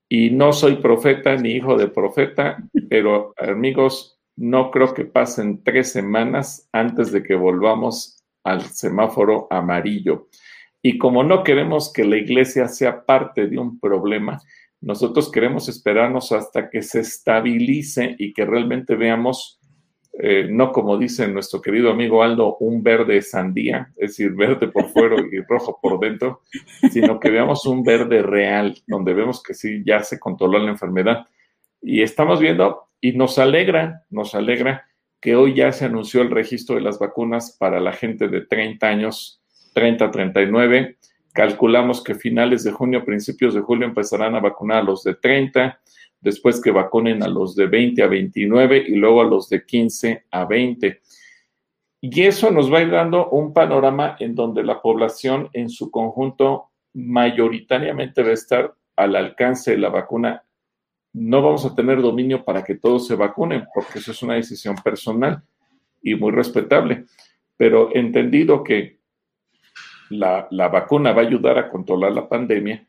Y no soy profeta ni hijo de profeta, pero amigos, no creo que pasen tres semanas antes de que volvamos al semáforo amarillo. Y como no queremos que la iglesia sea parte de un problema, nosotros queremos esperarnos hasta que se estabilice y que realmente veamos, eh, no como dice nuestro querido amigo Aldo, un verde sandía, es decir, verde por fuera y rojo por dentro, sino que veamos un verde real, donde vemos que sí, ya se controló la enfermedad. Y estamos viendo, y nos alegra, nos alegra que hoy ya se anunció el registro de las vacunas para la gente de 30 años 30-39. Calculamos que finales de junio, principios de julio empezarán a vacunar a los de 30, después que vacunen a los de 20 a 29 y luego a los de 15 a 20. Y eso nos va a ir dando un panorama en donde la población en su conjunto mayoritariamente va a estar al alcance de la vacuna. No vamos a tener dominio para que todos se vacunen, porque eso es una decisión personal y muy respetable. Pero entendido que la, vacuna va a ayudar a controlar la pandemia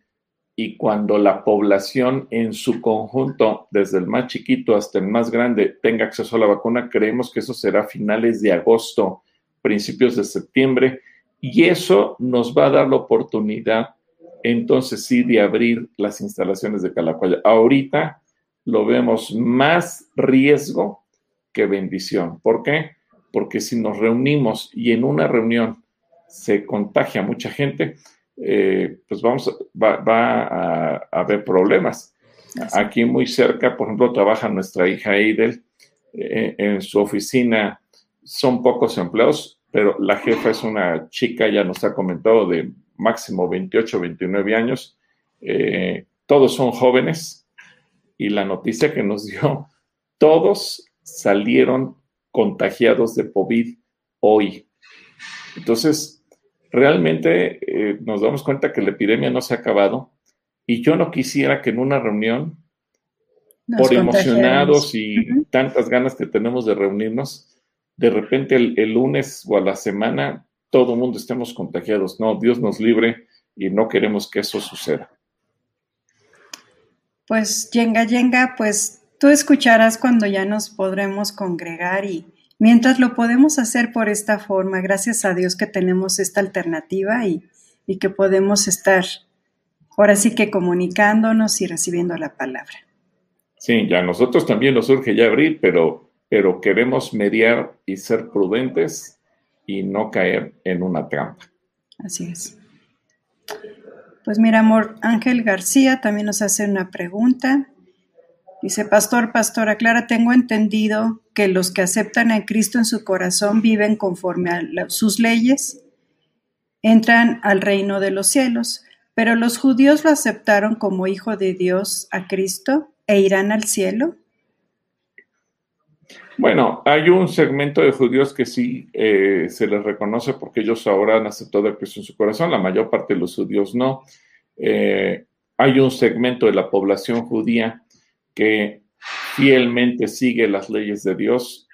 y cuando la población en su conjunto, desde el más chiquito hasta el más grande, tenga acceso a la vacuna, creemos que eso será finales de agosto, principios de septiembre, y eso nos va a dar la oportunidad entonces sí de abrir las instalaciones de Calacuaya. Ahorita lo vemos más riesgo que bendición. ¿Por qué? Porque si nos reunimos y en una reunión se contagia mucha gente, eh, pues vamos, va, a, haber problemas. Aquí muy cerca, por ejemplo, trabaja nuestra hija Eidel. Eh, en su oficina son pocos empleados, pero la jefa es una chica, ya nos ha comentado, de máximo 28, 29 años. Eh, todos son jóvenes y la noticia que nos dio, todos salieron contagiados de COVID hoy. Entonces, realmente eh, nos damos cuenta que la epidemia no se ha acabado y yo no quisiera que en una reunión, por emocionados y tantas ganas que tenemos de reunirnos, de repente el, el lunes o a la semana todo el mundo estemos contagiados. No, Dios nos libre y no queremos que eso suceda. Pues, Yenga, Yenga, pues tú escucharás cuando ya nos podremos congregar y mientras lo podemos hacer por esta forma, gracias a Dios que tenemos esta alternativa y, que podemos estar ahora sí que comunicándonos y recibiendo la palabra. Sí, ya nosotros también nos surge ya abrir, pero, pero queremos mediar y ser prudentes y no caer en una trampa. Así es. Pues mira, amor, Ángel García también nos hace una pregunta. Dice, Pastor, Pastora Clara, tengo entendido que los que aceptan a Cristo en su corazón viven conforme a sus leyes, entran al reino de los cielos, pero los judíos lo aceptaron como hijo de Dios a Cristo e irán al cielo. Bueno, hay un segmento de judíos que sí eh, se les reconoce porque ellos ahora han aceptado a Cristo en su corazón, la mayor parte de los judíos no. Eh, hay un segmento de la población judía que fielmente sigue las leyes de Dios.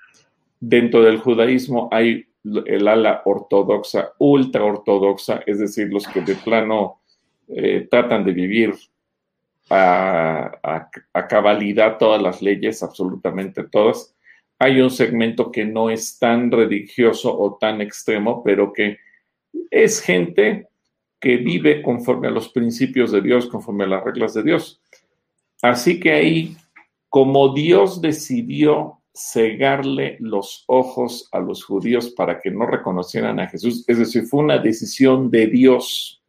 Dentro del judaísmo hay el ala ortodoxa, ultra ortodoxa, es decir, los que de plano eh, tratan de vivir a, a cabalidad todas las leyes, absolutamente todas hay un segmento que no es tan religioso o tan extremo, pero que es gente que vive conforme a los principios de Dios, conforme a las reglas de Dios. Así que ahí, como Dios decidió cegarle los ojos a los judíos para que no reconocieran a Jesús, es decir, fue una decisión de Dios.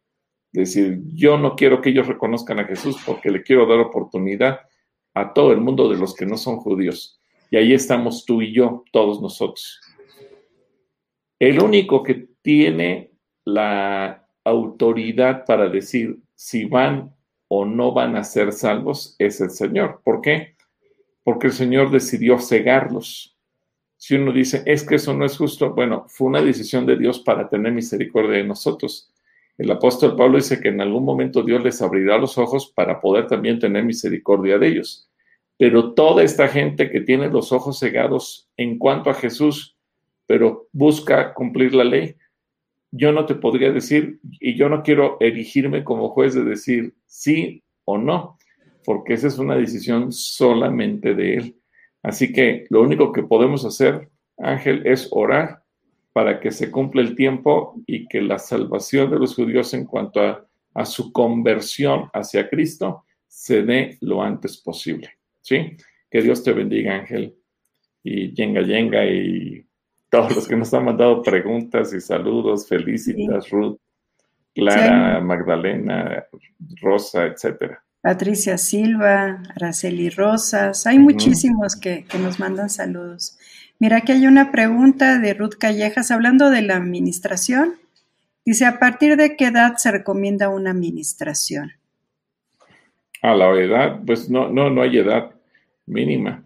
Es decir, yo no quiero que ellos reconozcan a Jesús porque le quiero dar oportunidad a todo el mundo de los que no son judíos. Y ahí estamos tú y yo, todos nosotros. El único que tiene la autoridad para decir si van o no van a ser salvos es el Señor. ¿Por qué? Porque el Señor decidió cegarlos. Si uno dice, es que eso no es justo, bueno, fue una decisión de Dios para tener misericordia de nosotros. El apóstol Pablo dice que en algún momento Dios les abrirá los ojos para poder también tener misericordia de ellos. Pero toda esta gente que tiene los ojos cegados en cuanto a Jesús, pero busca cumplir la ley, yo no te podría decir, y yo no quiero erigirme como juez de decir sí o no, porque esa es una decisión solamente de Él. Así que lo único que podemos hacer, Ángel, es orar para que se cumpla el tiempo y que la salvación de los judíos en cuanto a, su conversión hacia Cristo se dé lo antes posible. ¿sí? Que Dios te bendiga, Ángel, y Yenga Yenga, y todos los que nos han mandado preguntas y saludos, felicitas, Ruth, Clara, Magdalena, Rosa, etcétera. Patricia Silva, Araceli Rosas, hay muchísimos que, que, nos mandan saludos. Mira que hay una pregunta de Ruth Callejas hablando de la administración. Dice, ¿a partir de qué edad se recomienda una administración? A la edad, pues no, no, no hay edad mínima.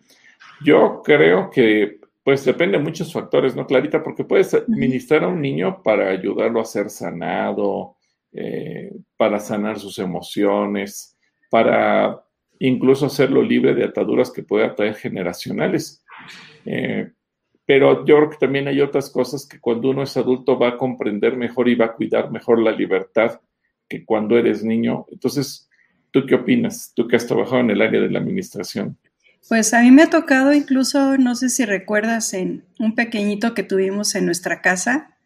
Yo creo que pues depende de muchos factores, ¿no, Clarita? Porque puedes ministrar a un niño para ayudarlo a ser sanado, eh, para sanar sus emociones, para incluso hacerlo libre de ataduras que pueda traer generacionales. Eh, pero yo creo que también hay otras cosas que cuando uno es adulto va a comprender mejor y va a cuidar mejor la libertad que cuando eres niño. Entonces, ¿tú qué opinas? Tú que has trabajado en el área de la administración. Pues a mí me ha tocado incluso, no sé si recuerdas, en un pequeñito que tuvimos en nuestra casa,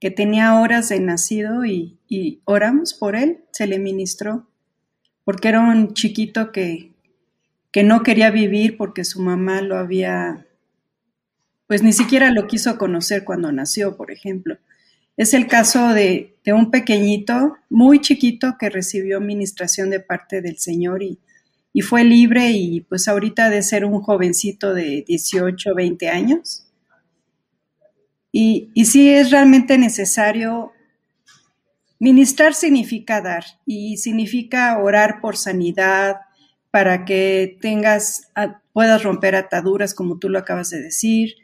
que tenía horas de nacido y, oramos por él, se le ministró, porque era un chiquito que, que no quería vivir porque su mamá lo había, pues ni siquiera lo quiso conocer cuando nació, por ejemplo. Es el caso de, de un pequeñito, muy chiquito, que recibió administración de parte del Señor y, y fue libre y pues ahorita de ser un jovencito de 18, 20 años. Y, y sí es realmente necesario, ministrar significa dar y significa orar por sanidad, para que tengas, puedas romper ataduras como tú lo acabas de decir,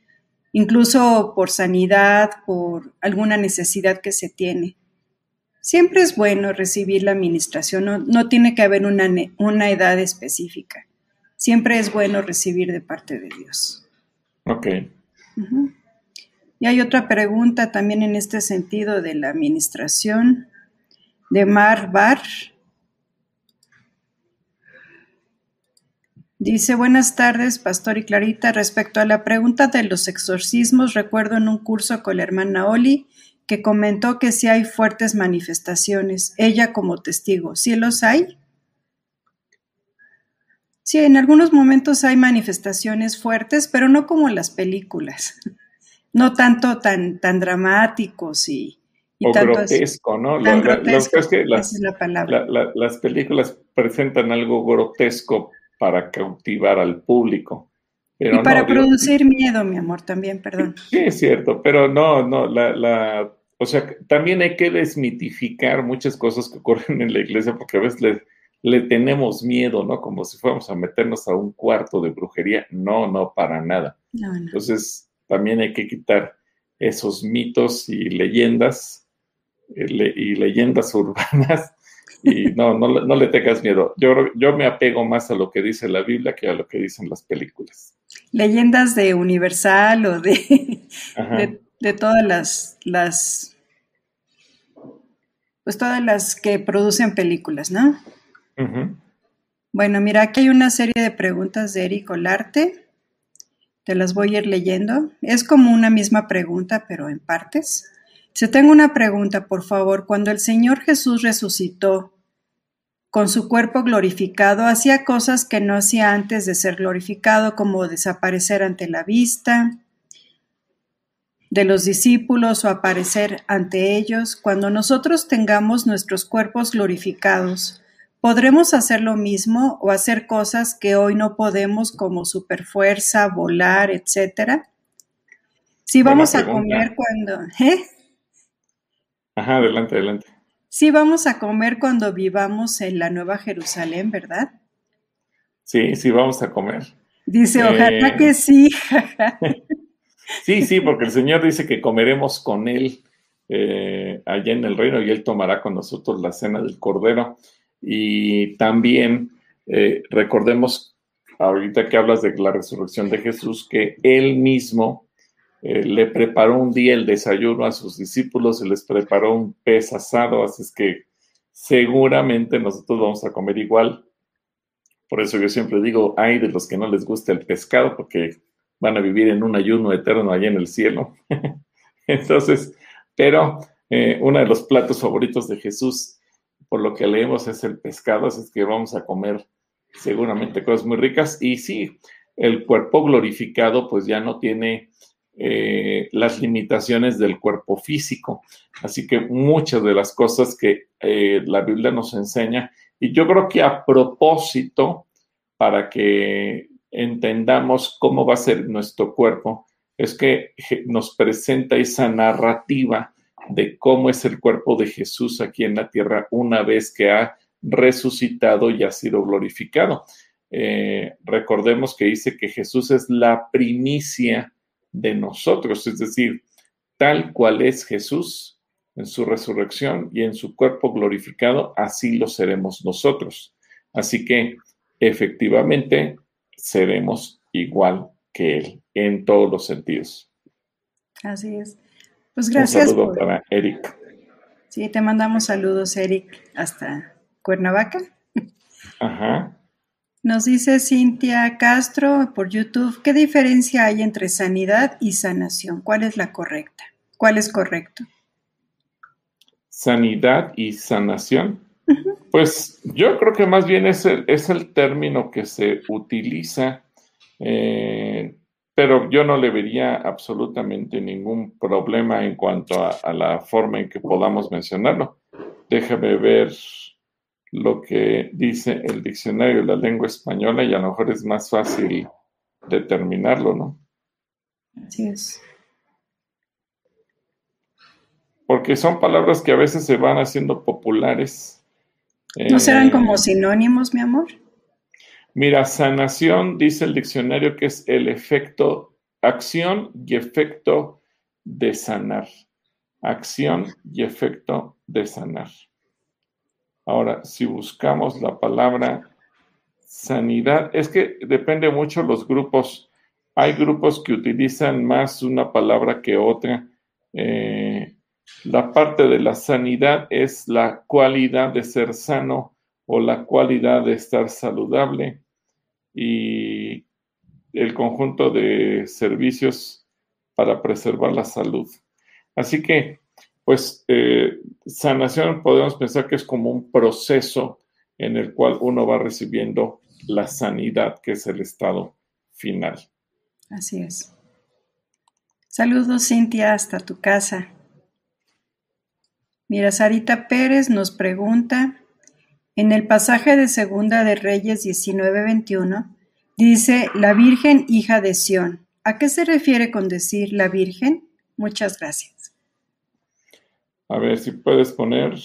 incluso por sanidad, por alguna necesidad que se tiene. Siempre es bueno recibir la administración, no, tiene que haber una, una, edad específica. Siempre es bueno recibir de parte de Dios. Ok. Y hay otra pregunta también en este sentido de la administración de Mar Bar. Dice, buenas tardes, Pastor y Clarita. Respecto a la pregunta de los exorcismos, recuerdo en un curso con la hermana Oli que comentó que sí hay fuertes manifestaciones, ella como testigo. ¿Sí los hay? Sí, en algunos momentos hay manifestaciones fuertes, pero no como en las películas. No tanto tan, tan dramáticos y, o grotesco, ¿no? lo, que es que las, es la las películas presentan algo grotesco para cautivar al público y para producir miedo, mi amor, también, perdón. Sí, es cierto, pero no, no, la, o sea, también hay que desmitificar muchas cosas que ocurren en la iglesia porque a veces le, le tenemos miedo, ¿no? Como si fuéramos a meternos a un cuarto de brujería. No, no, para nada. Entonces, también hay que quitar esos mitos y leyendas eh, y leyendas urbanas y no, no, no, le tengas miedo. Yo, yo me apego más a lo que dice la Biblia que a lo que dicen las películas. Leyendas de Universal o de, de, todas las, las, pues todas las que producen películas, ¿no? Bueno, mira, aquí hay una serie de preguntas de Eric Olarte. Te las voy a ir leyendo. Es como una misma pregunta, pero en partes. Si tengo una pregunta, por favor. Cuando el Señor Jesús resucitó con su cuerpo glorificado, hacía cosas que no hacía antes de ser glorificado, como desaparecer ante la vista de los discípulos o aparecer ante ellos. Cuando nosotros tengamos nuestros cuerpos glorificados, ¿podremos hacer lo mismo o hacer cosas que hoy no podemos, como superfuerza, volar, etcétera? Si vamos a comer cuando... ¿eh? Ajá, adelante, adelante. Sí, vamos a comer cuando vivamos en la Nueva Jerusalén, ¿verdad? Sí, sí, vamos a comer. Dice, ojalá eh, que sí. sí, sí, porque el Señor dice que comeremos con Él eh, allá en el reino y Él tomará con nosotros la cena del Cordero. Y también eh, recordemos, ahorita que hablas de la resurrección de Jesús, que Él mismo eh, le preparó un día el desayuno a sus discípulos y les preparó un pez asado, así es que seguramente nosotros vamos a comer igual. Por eso yo siempre digo, hay de los que no les gusta el pescado porque van a vivir en un ayuno eterno allá en el cielo. Entonces, pero eh, uno de los platos favoritos de Jesús, por lo que leemos, es el pescado, así es que vamos a comer seguramente cosas muy ricas. Y sí, el cuerpo glorificado pues ya no tiene eh, las limitaciones del cuerpo físico. Así que muchas de las cosas que eh, la Biblia nos enseña, y yo creo que a propósito, para que entendamos cómo va a ser nuestro cuerpo, es que nos presenta esa narrativa de cómo es el cuerpo de Jesús aquí en la tierra una vez que ha resucitado y ha sido glorificado. Eh, recordemos que dice que Jesús es la primicia de nosotros, es decir, tal cual es Jesús en su resurrección y en su cuerpo glorificado, así lo seremos nosotros. Así que efectivamente seremos igual que Él en todos los sentidos. Así es. Pues gracias. Un saludo para Eric. Sí, te mandamos saludos, Eric, hasta Cuernavaca. Ajá. Nos dice Cintia Castro por YouTube, ¿qué diferencia hay entre sanidad y sanación? ¿Cuál es la correcta? ¿Cuál es correcto? sanidad y sanación. Pues yo creo que más bien es el, es el término que se utiliza, eh, pero yo no le vería absolutamente ningún problema en cuanto a, a, la forma en que podamos mencionarlo. Déjame ver lo que dice el diccionario de la lengua española y a lo mejor es más fácil determinarlo, ¿no? Así es. Porque son palabras que a veces se van haciendo populares ¿No serán eh, como sinónimos, mi amor? Mira, sanación dice el diccionario que es el efecto, acción y efecto de sanar. Acción y efecto de sanar. Ahora, si buscamos la palabra sanidad, es que depende mucho los grupos. Hay grupos que utilizan más una palabra que otra. Eh, la parte de la sanidad es la cualidad de ser sano o la cualidad de estar saludable y el conjunto de servicios para preservar la salud. Así que, pues, eh, sanación podemos pensar que es como un proceso en el cual uno va recibiendo la sanidad, que es el estado final. Así es. Saludos, Cintia, hasta tu casa. Mira, Sarita Pérez nos pregunta, en el pasaje de Segunda de Reyes 19:21, dice la Virgen hija de Sión. ¿A qué se refiere con decir la Virgen? Muchas gracias. A ver si puedes poner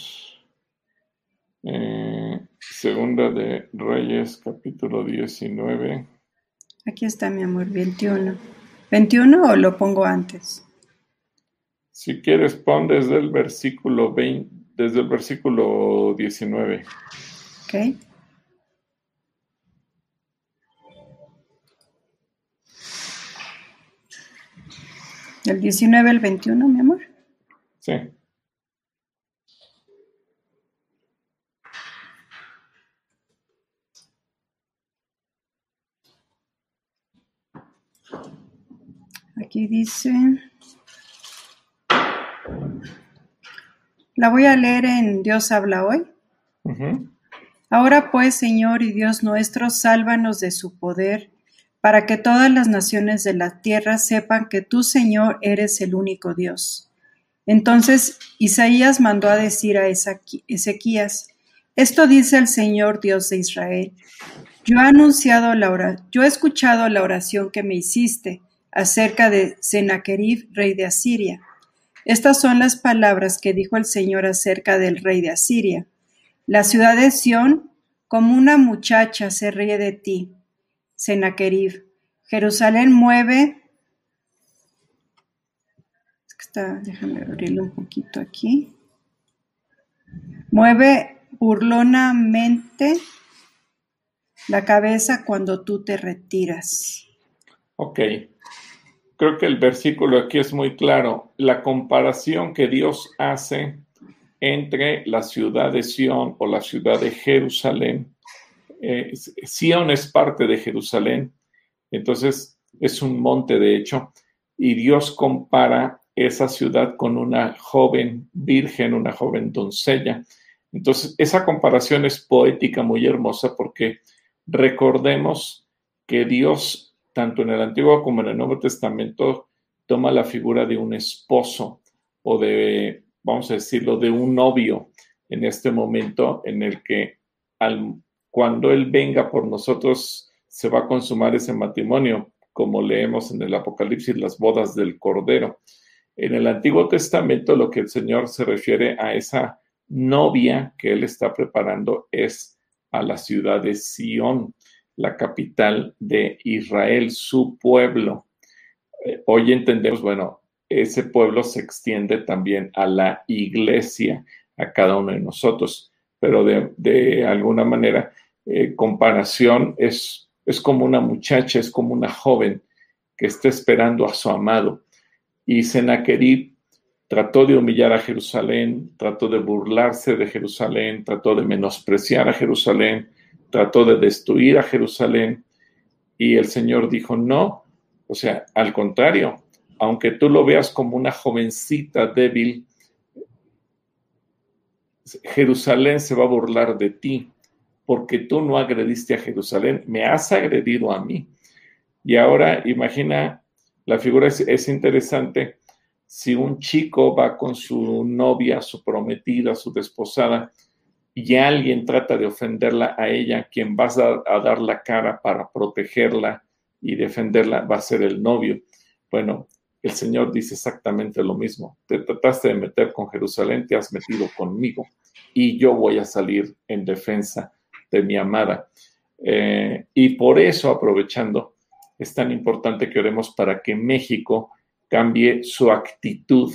eh, Segunda de Reyes capítulo 19. Aquí está mi amor, 21. ¿21 o lo pongo antes? Si quieres, pon desde el versículo 20, desde el versículo 19. Ok. ¿Del 19 al 21, mi amor? Sí. Aquí dice... La voy a leer en Dios habla hoy. Ahora pues, Señor y Dios nuestro, sálvanos de su poder, para que todas las naciones de la tierra sepan que tú, Señor, eres el único Dios. Entonces Isaías mandó a decir a Ezequías, esto dice el Señor Dios de Israel. Yo he anunciado la yo he escuchado la oración que me hiciste acerca de Sennacherib, rey de Asiria estas son las palabras que dijo el Señor acerca del rey de Asiria. La ciudad de Sión, como una muchacha, se ríe de ti, Sennacherib. Jerusalén mueve. Está, déjame abrirlo un poquito aquí. Mueve burlonamente la cabeza cuando tú te retiras. Ok creo que el versículo aquí es muy claro. La comparación que Dios hace entre la ciudad de Sión o la ciudad de Jerusalén. Eh, Sión es parte de Jerusalén, entonces es un monte de hecho, y Dios compara esa ciudad con una joven virgen, una joven doncella. Entonces, esa comparación es poética muy hermosa porque recordemos que Dios tanto en el Antiguo como en el Nuevo Testamento, toma la figura de un esposo o de, vamos a decirlo, de un novio en este momento en el que al, cuando Él venga por nosotros se va a consumar ese matrimonio, como leemos en el Apocalipsis, las bodas del Cordero. En el Antiguo Testamento lo que el Señor se refiere a esa novia que Él está preparando es a la ciudad de Sión la capital de Israel, su pueblo. Eh, hoy entendemos, bueno, ese pueblo se extiende también a la iglesia, a cada uno de nosotros, pero de, alguna manera, eh, comparación es, es como una muchacha, es como una joven que está esperando a su amado. Y Sennacherib trató de humillar a Jerusalén, trató de burlarse de Jerusalén, trató de menospreciar a Jerusalén, trató de destruir a Jerusalén y el Señor dijo, no, o sea, al contrario, aunque tú lo veas como una jovencita débil, Jerusalén se va a burlar de ti porque tú no agrediste a Jerusalén, me has agredido a mí. Y ahora imagina, la figura es, interesante, si un chico va con su novia, su prometida, su desposada, y alguien trata de ofenderla a ella, quien va a, a dar la cara para protegerla y defenderla va a ser el novio. Bueno, el Señor dice exactamente lo mismo. Te trataste de meter con Jerusalén, te has metido conmigo y yo voy a salir en defensa de mi amada. Eh, y por eso, aprovechando, es tan importante que oremos para que México cambie su actitud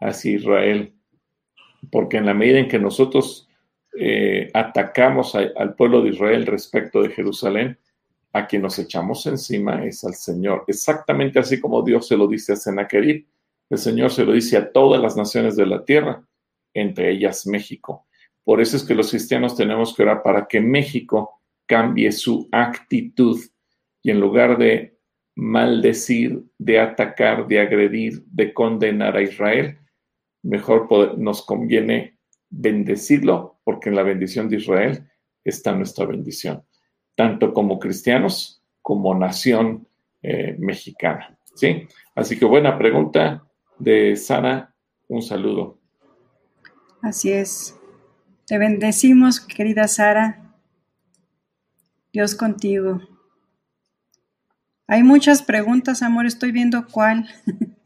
hacia Israel, porque en la medida en que nosotros eh, atacamos al pueblo de Israel respecto de Jerusalén, a quien nos echamos encima es al Señor, exactamente así como Dios se lo dice a Sennacherib, el Señor se lo dice a todas las naciones de la tierra, entre ellas México. Por eso es que los cristianos tenemos que orar para que México cambie su actitud y en lugar de maldecir, de atacar, de agredir, de condenar a Israel, mejor nos conviene bendecirlo porque en la bendición de Israel está nuestra bendición, tanto como cristianos como nación eh, mexicana. ¿sí? Así que buena pregunta de Sara, un saludo. Así es. Te bendecimos, querida Sara. Dios contigo. Hay muchas preguntas, amor. Estoy viendo cuál,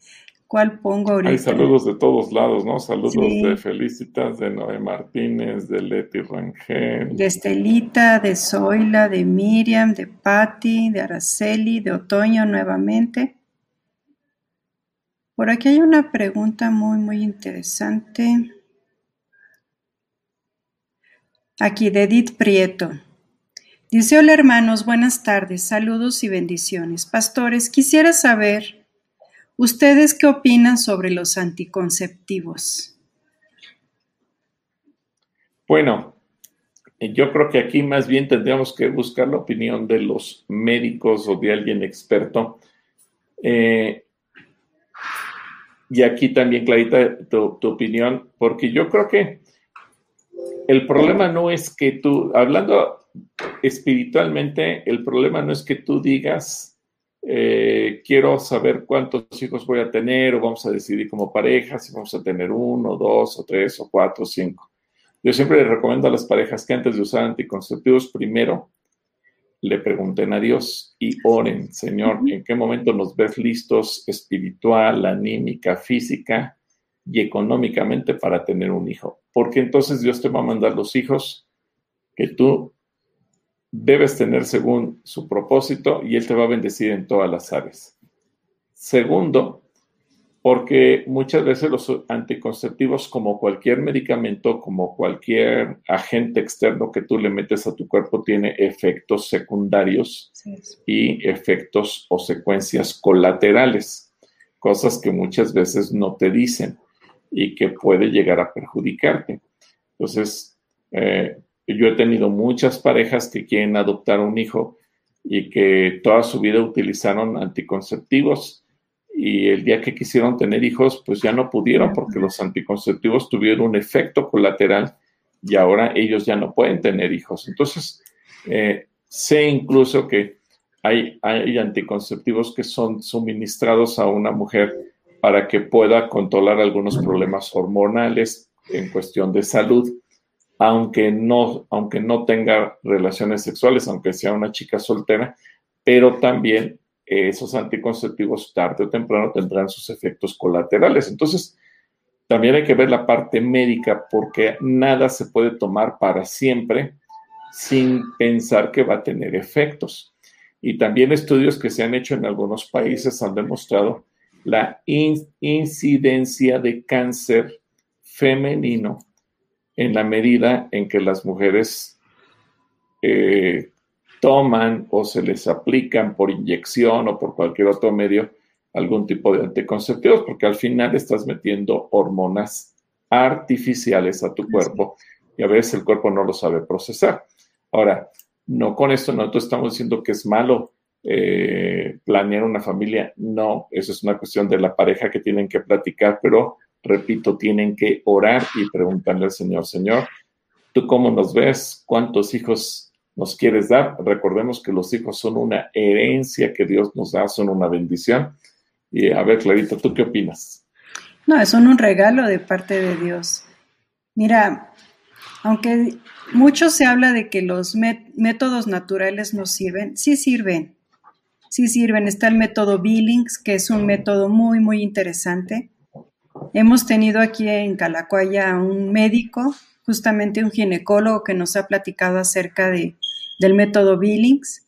cuál pongo ahorita. Hay saludos de todos lados, ¿no? Saludos de Felicitas, de Noé Martínez, de Leti Rangel. De Estelita, de Zoila, de Miriam, de Patti, de Araceli, de Otoño nuevamente. Por aquí hay una pregunta muy, muy interesante. Aquí de Edith Prieto. Dice, hola hermanos, buenas tardes, saludos y bendiciones. Pastores, quisiera saber, ¿ustedes qué opinan sobre los anticonceptivos? Bueno, yo creo que aquí más bien tendríamos que buscar la opinión de los médicos o de alguien experto. Eh, y aquí también, Clarita, tu, tu opinión, porque yo creo que el problema no es que tú, hablando espiritualmente, el problema no es que tú digas, eh, quiero saber cuántos hijos voy a tener o vamos a decidir como pareja si vamos a tener uno, dos o tres o cuatro o cinco. Yo siempre les recomiendo a las parejas que antes de usar anticonceptivos, primero le pregunten a Dios y oren, Señor, ¿en qué momento nos ves listos espiritual, anímica, física? y económicamente para tener un hijo. Porque entonces Dios te va a mandar los hijos que tú debes tener según su propósito y Él te va a bendecir en todas las áreas. Segundo, porque muchas veces los anticonceptivos, como cualquier medicamento, como cualquier agente externo que tú le metes a tu cuerpo, tiene efectos secundarios y efectos o secuencias colaterales, cosas que muchas veces no te dicen y que puede llegar a perjudicarte. Entonces, eh, yo he tenido muchas parejas que quieren adoptar un hijo y que toda su vida utilizaron anticonceptivos y el día que quisieron tener hijos, pues ya no pudieron porque los anticonceptivos tuvieron un efecto colateral y ahora ellos ya no pueden tener hijos. Entonces, eh, sé incluso que hay, hay anticonceptivos que son suministrados a una mujer para que pueda controlar algunos problemas hormonales en cuestión de salud, aunque no, aunque no tenga relaciones sexuales, aunque sea una chica soltera, pero también esos anticonceptivos tarde o temprano tendrán sus efectos colaterales. Entonces, también hay que ver la parte médica porque nada se puede tomar para siempre sin pensar que va a tener efectos. Y también estudios que se han hecho en algunos países han demostrado la incidencia de cáncer femenino en la medida en que las mujeres eh, toman o se les aplican por inyección o por cualquier otro medio algún tipo de anticonceptivos, porque al final estás metiendo hormonas artificiales a tu cuerpo y a veces el cuerpo no lo sabe procesar. Ahora, no con esto nosotros estamos diciendo que es malo eh, planear una familia. No, eso es una cuestión de la pareja que tienen que platicar, pero repito, tienen que orar y preguntarle al Señor, Señor, ¿tú cómo nos ves? ¿Cuántos hijos nos quieres dar? Recordemos que los hijos son una herencia que Dios nos da, son una bendición. Y a ver, Clarita, ¿tú qué opinas? No, son un regalo de parte de Dios. Mira, aunque mucho se habla de que los métodos naturales no sirven, sí sirven. Sí sirven. Está el método Billings, que es un método muy, muy interesante. Hemos tenido aquí en Calacuaya un médico, justamente un ginecólogo, que nos ha platicado acerca de, del método Billings.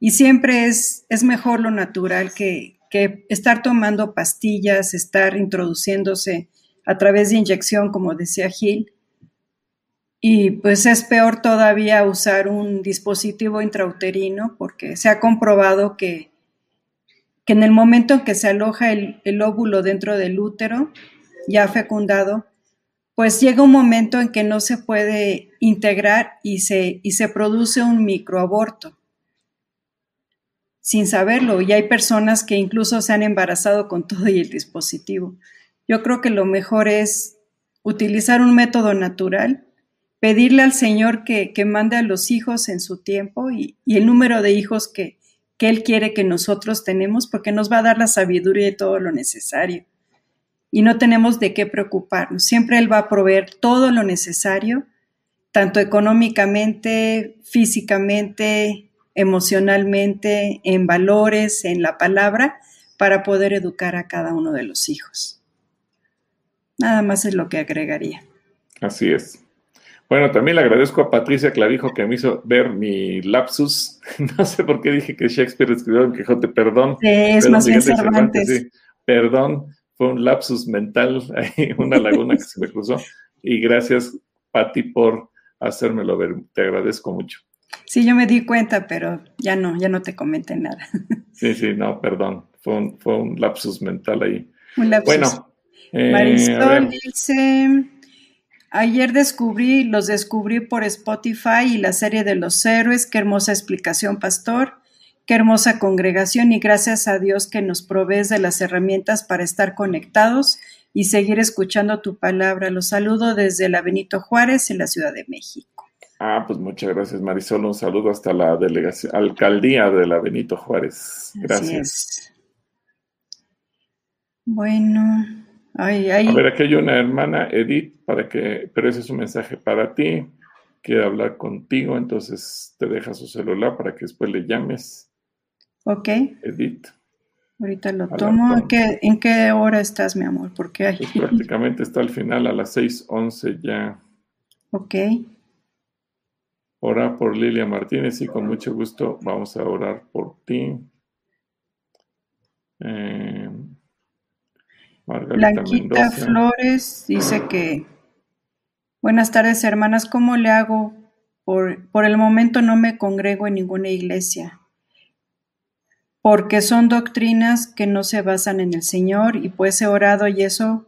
Y siempre es, es mejor lo natural que, que estar tomando pastillas, estar introduciéndose a través de inyección, como decía Gil, y pues es peor todavía usar un dispositivo intrauterino porque se ha comprobado que, que en el momento en que se aloja el, el, óvulo dentro del útero, ya fecundado, pues llega un momento en que no se puede integrar y se, y se produce un microaborto sin saberlo. Y hay personas que incluso se han embarazado con todo y el dispositivo. Yo creo que lo mejor es utilizar un método natural pedirle al Señor que, mande a los hijos en su tiempo y, el número de hijos que, que, Él quiere que nosotros tenemos, porque nos va a dar la sabiduría y todo lo necesario. Y no tenemos de qué preocuparnos. Siempre Él va a proveer todo lo necesario, tanto económicamente, físicamente, emocionalmente, en valores, en la palabra, para poder educar a cada uno de los hijos. Nada más es lo que agregaría. Así es. Bueno, también le agradezco a Patricia Clavijo que me hizo ver mi lapsus. No sé por qué dije que Shakespeare escribió en Quijote, perdón. Sí, es más bien Cervantes. Perdón, fue un lapsus mental, una laguna que se me cruzó. Y gracias, Pati, por hacérmelo ver. Te agradezco mucho. Sí, yo me di cuenta, pero ya no, ya no te comenté nada. Sí, sí, no, perdón. Fue un, fue un lapsus mental ahí. Un lapsus. Bueno. Eh, Marisol dice, Ayer descubrí, los descubrí por Spotify y la serie de los héroes. Qué hermosa explicación, pastor. Qué hermosa congregación y gracias a Dios que nos provees de las herramientas para estar conectados y seguir escuchando tu palabra. Los saludo desde la Benito Juárez en la Ciudad de México. Ah, pues muchas gracias, Marisol. Un saludo hasta la delegación, alcaldía de la Benito Juárez. Gracias. Bueno. A ver, aquí hay una hermana, Edith, para que, pero ese es un mensaje para ti. Quiere hablar contigo, entonces te deja su celular para que después le llames. Ok. Edith. Ahorita lo tomo. ¿En qué, ¿En qué, hora estás, mi amor? Porque hay... Pues prácticamente está al final, a las 6:11 ya. Ok. Orar por Lilia Martínez y con mucho gusto vamos a orar por ti. Eh, Blanquita Flores dice que, buenas tardes hermanas, ¿cómo le hago? Por, por el momento no me congrego en ninguna iglesia, porque son doctrinas que no se basan en el Señor y pues he orado y eso,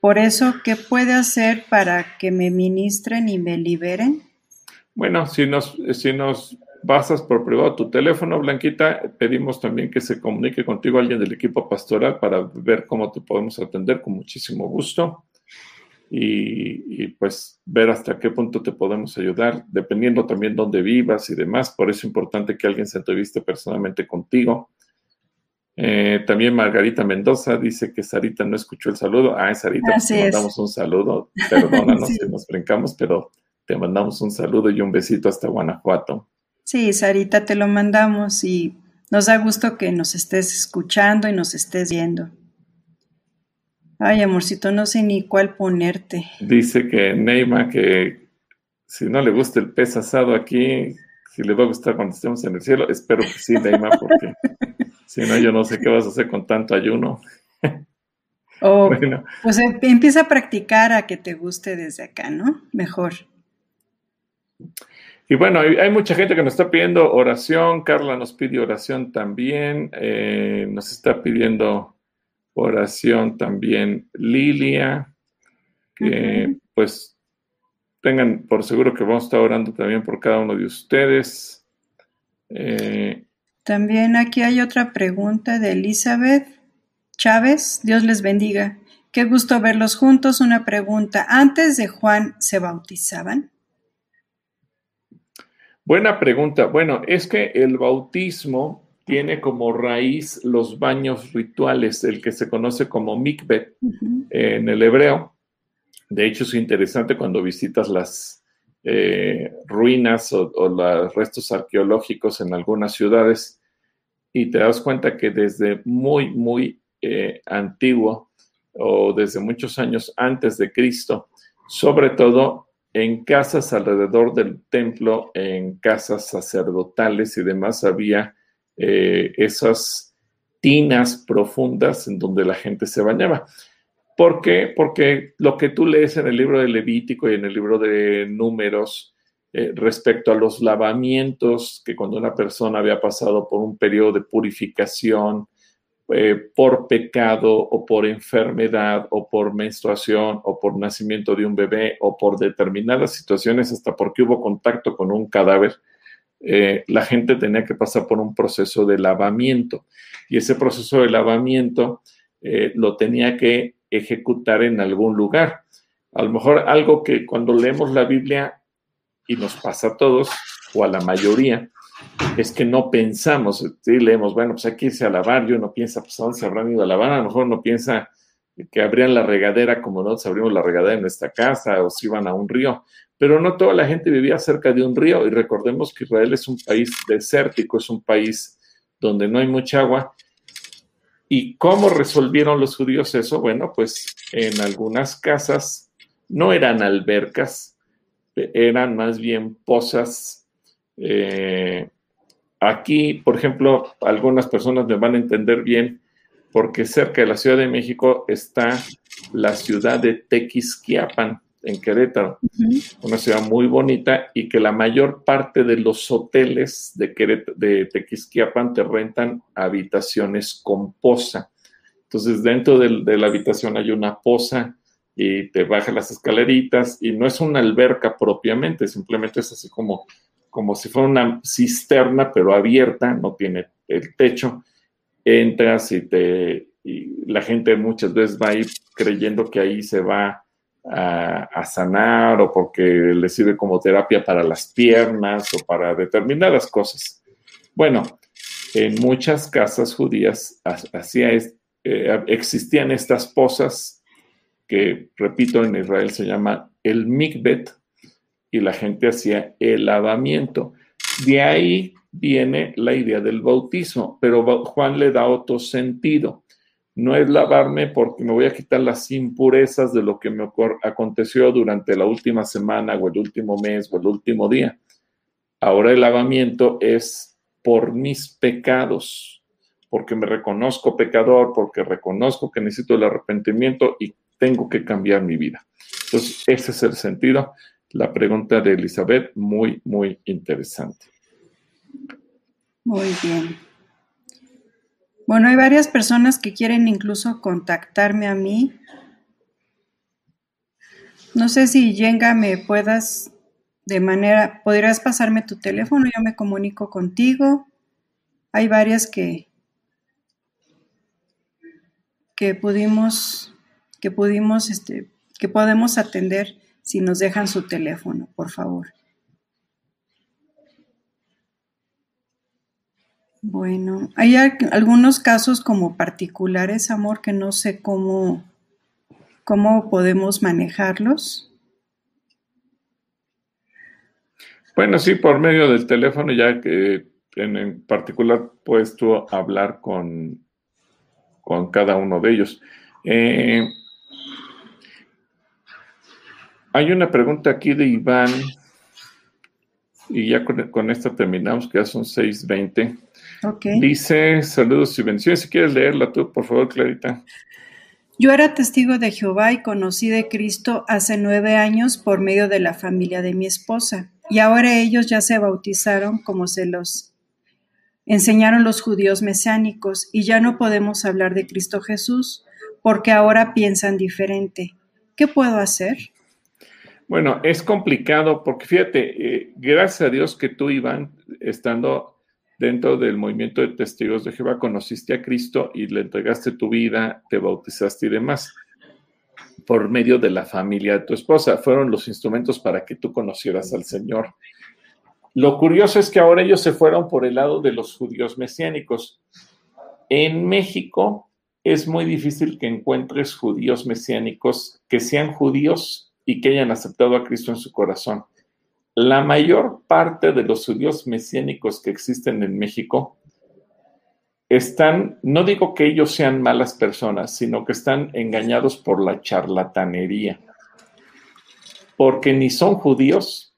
por eso, ¿qué puede hacer para que me ministren y me liberen? Bueno, si nos, si nos pasas por privado tu teléfono, Blanquita, pedimos también que se comunique contigo alguien del equipo pastoral para ver cómo te podemos atender con muchísimo gusto y, pues ver hasta qué punto te podemos ayudar, dependiendo también dónde vivas y demás. Por eso es importante que alguien se entreviste personalmente contigo. Eh, también Margarita Mendoza dice que Sarita no escuchó el saludo. Ah, Sarita, pues te mandamos un saludo. Perdónanos si nos brincamos, pero te mandamos un saludo y un besito hasta Guanajuato. Sí, Sarita, te lo mandamos y nos da gusto que nos estés escuchando y nos estés viendo. Ay, amorcito, no sé ni cuál ponerte. Dice que Neima que si no le gusta el pez asado aquí, si le va a gustar cuando estemos en el cielo, espero que sí, Neima, porque si no, yo no sé qué vas a hacer con tanto ayuno. Oh, pues em, empieza a practicar a que te guste desde acá, ¿no? Mejor. Y bueno, hay, mucha gente que nos está pidiendo oración. Carla nos pide oración también. Eh, nos está pidiendo oración también Lilia. Que pues tengan por seguro que vamos a estar orando también por cada uno de ustedes. Eh, también aquí hay otra pregunta de Elizabeth Chávez. Dios les bendiga. Qué gusto verlos juntos. Una pregunta. ¿Antes de Juan se bautizaban? Buena pregunta. Bueno, es que el bautismo tiene como raíz los baños rituales, el que se conoce como mikveh en el hebreo. De hecho, es interesante cuando visitas las eh, ruinas o, los restos arqueológicos en algunas ciudades y te das cuenta que desde muy, muy eh, antiguo o desde muchos años antes de Cristo, sobre todo en casas alrededor del templo, en casas sacerdotales y demás, había eh, esas tinas profundas en donde la gente se bañaba. ¿Por qué? Porque lo que tú lees en el libro de Levítico y en el libro de Números eh, respecto a los lavamientos, que cuando una persona había pasado por un periodo de purificación, eh, por pecado o por enfermedad o por menstruación o por nacimiento de un bebé o por determinadas situaciones, hasta porque hubo contacto con un cadáver, eh, la gente tenía que pasar por un proceso de lavamiento. Y ese proceso de lavamiento lo tenía que ejecutar en algún lugar. A lo mejor algo que cuando leemos la Biblia, y nos pasa a todos, o a la mayoría, es que no pensamos, ¿sí? leemos, bueno, pues hay que irse a lavar, y uno piensa, pues a dónde se habrán ido a lavar, a lo mejor uno piensa que abrían la regadera como nosotros abrimos la regadera en nuestra casa o si iban a un río, pero no toda la gente vivía cerca de un río y recordemos que Israel es un país desértico, es un país donde no hay mucha agua ¿Y cómo resolvieron los judíos eso? Bueno, pues en algunas casas no eran albercas, eran más bien pozas. Eh, aquí, por ejemplo, algunas personas me van a entender bien porque cerca de la Ciudad de México está la ciudad de Tequisquiapan en Querétaro, una ciudad muy bonita y que la mayor parte de los hoteles de, de Tequisquiapan te rentan habitaciones con poza. Entonces, dentro de, la habitación hay una poza y te bajas las escaleritas y no es una alberca propiamente, simplemente es así como, como si fuera una cisterna, pero abierta, no tiene el techo. Entras y, te, y la gente muchas veces va ahí creyendo que ahí se va a, sanar o porque le sirve como terapia para las piernas o para determinadas cosas. Bueno, en muchas casas judías eh, existían estas pozas que, repito, en Israel se llama el mikbet y la gente hacía el lavamiento. De ahí viene la idea del bautismo, pero Juan le da otro sentido no es lavarme porque me voy a quitar las impurezas de lo que me aconteció durante la última semana o el último mes o el último día. Ahora el lavamiento es por mis pecados, porque me reconozco pecador, porque reconozco que necesito el arrepentimiento y tengo que cambiar mi vida. Entonces, ese es el sentido. La pregunta de Elizabeth, muy, muy interesante. Muy bien. Bueno, hay varias personas que quieren incluso contactarme a mí. No sé si Yenga me puedas de manera, podrías pasarme tu teléfono, yo me comunico contigo. Hay varias que que pudimos que pudimos este que podemos atender si nos dejan su teléfono, por favor. Bueno, hay algunos casos como particulares, amor, que no sé cómo, cómo podemos manejarlos. Bueno, sí, por medio del teléfono, ya que en, particular puedes tú hablar con, con cada uno de ellos. Eh, hay una pregunta aquí de Iván, y ya con, esta terminamos, que ya son 6.20. Dice, saludos y bendiciones. Si quieres leerla tú, por favor, Clarita. Yo era testigo de Jehová y conocí de Cristo hace nueve años por medio de la familia de mi esposa. Y ahora ellos ya se bautizaron como se los enseñaron los judíos mesánicos y ya no podemos hablar de Cristo Jesús porque ahora piensan diferente. ¿Qué puedo hacer? Bueno, es complicado porque fíjate, eh, gracias a Dios que tú, Iván, estando dentro del movimiento de testigos de Jehová, conociste a Cristo y le entregaste tu vida, te bautizaste y demás. por medio de la familia de tu esposa. Fueron los instrumentos para que tú conocieras al Señor. Lo curioso es que ahora ellos se fueron por el lado de los judíos mesiánicos. En México es muy difícil que encuentres judíos mesiánicos que sean judíos y que hayan aceptado a Cristo en su corazón. La mayor parte de los judíos mesiánicos que existen en México están, no digo que ellos sean malas personas, sino que están engañados por la charlatanería, porque ni son judíos,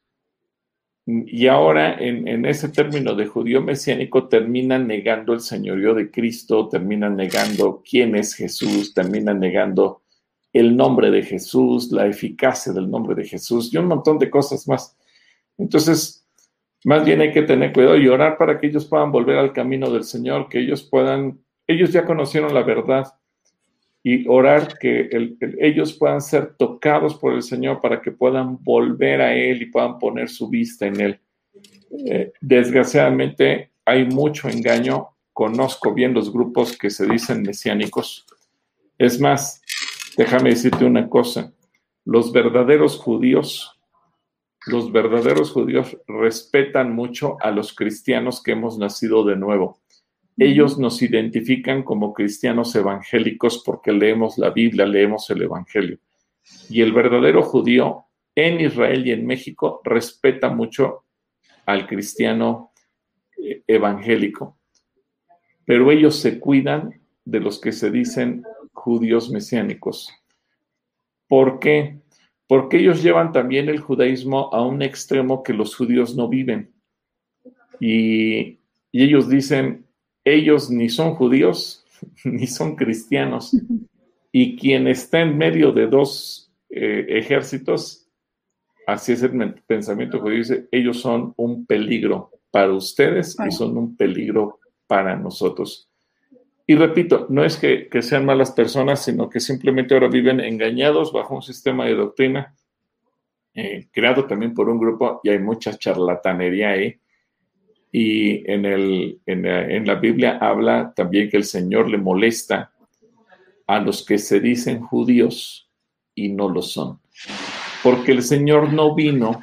y ahora en, ese término de judío mesiánico terminan negando el señorío de Cristo, terminan negando quién es Jesús, terminan negando el nombre de Jesús, la eficacia del nombre de Jesús y un montón de cosas más. Entonces, más bien hay que tener cuidado y orar para que ellos puedan volver al camino del Señor, que ellos puedan, ellos ya conocieron la verdad y orar que ellos puedan ser tocados por el Señor para que puedan volver a Él y puedan poner su vista en Él. Eh, desgraciadamente hay mucho engaño. Conozco bien los grupos que se dicen mesiánicos. Es más, déjame decirte una cosa. Los verdaderos judíos los verdaderos judíos respetan mucho a los cristianos que hemos nacido de nuevo. Ellos nos identifican como cristianos evangélicos porque leemos la Biblia, leemos el Evangelio. Y el verdadero judío en Israel y en México respeta mucho al cristiano eh, evangélico. Pero ellos se cuidan de los que se dicen judíos mesiánicos. ¿Por qué? Porque ellos llevan también el judaísmo a un extremo que los judíos no viven. Y, ellos dicen, ellos ni son judíos ni son cristianos. Y quien está en medio de dos eh, ejércitos, así es el pensamiento judío, dice, ellos son un peligro para ustedes y son un peligro para nosotros. Y repito, no es que, sean malas personas, sino que simplemente ahora viven engañados bajo un sistema de doctrina eh, creado también por un grupo y hay mucha charlatanería ahí. Y en, el, en, la, Biblia habla también que el Señor le molesta a los que se dicen judíos y no lo son. Porque el Señor no vino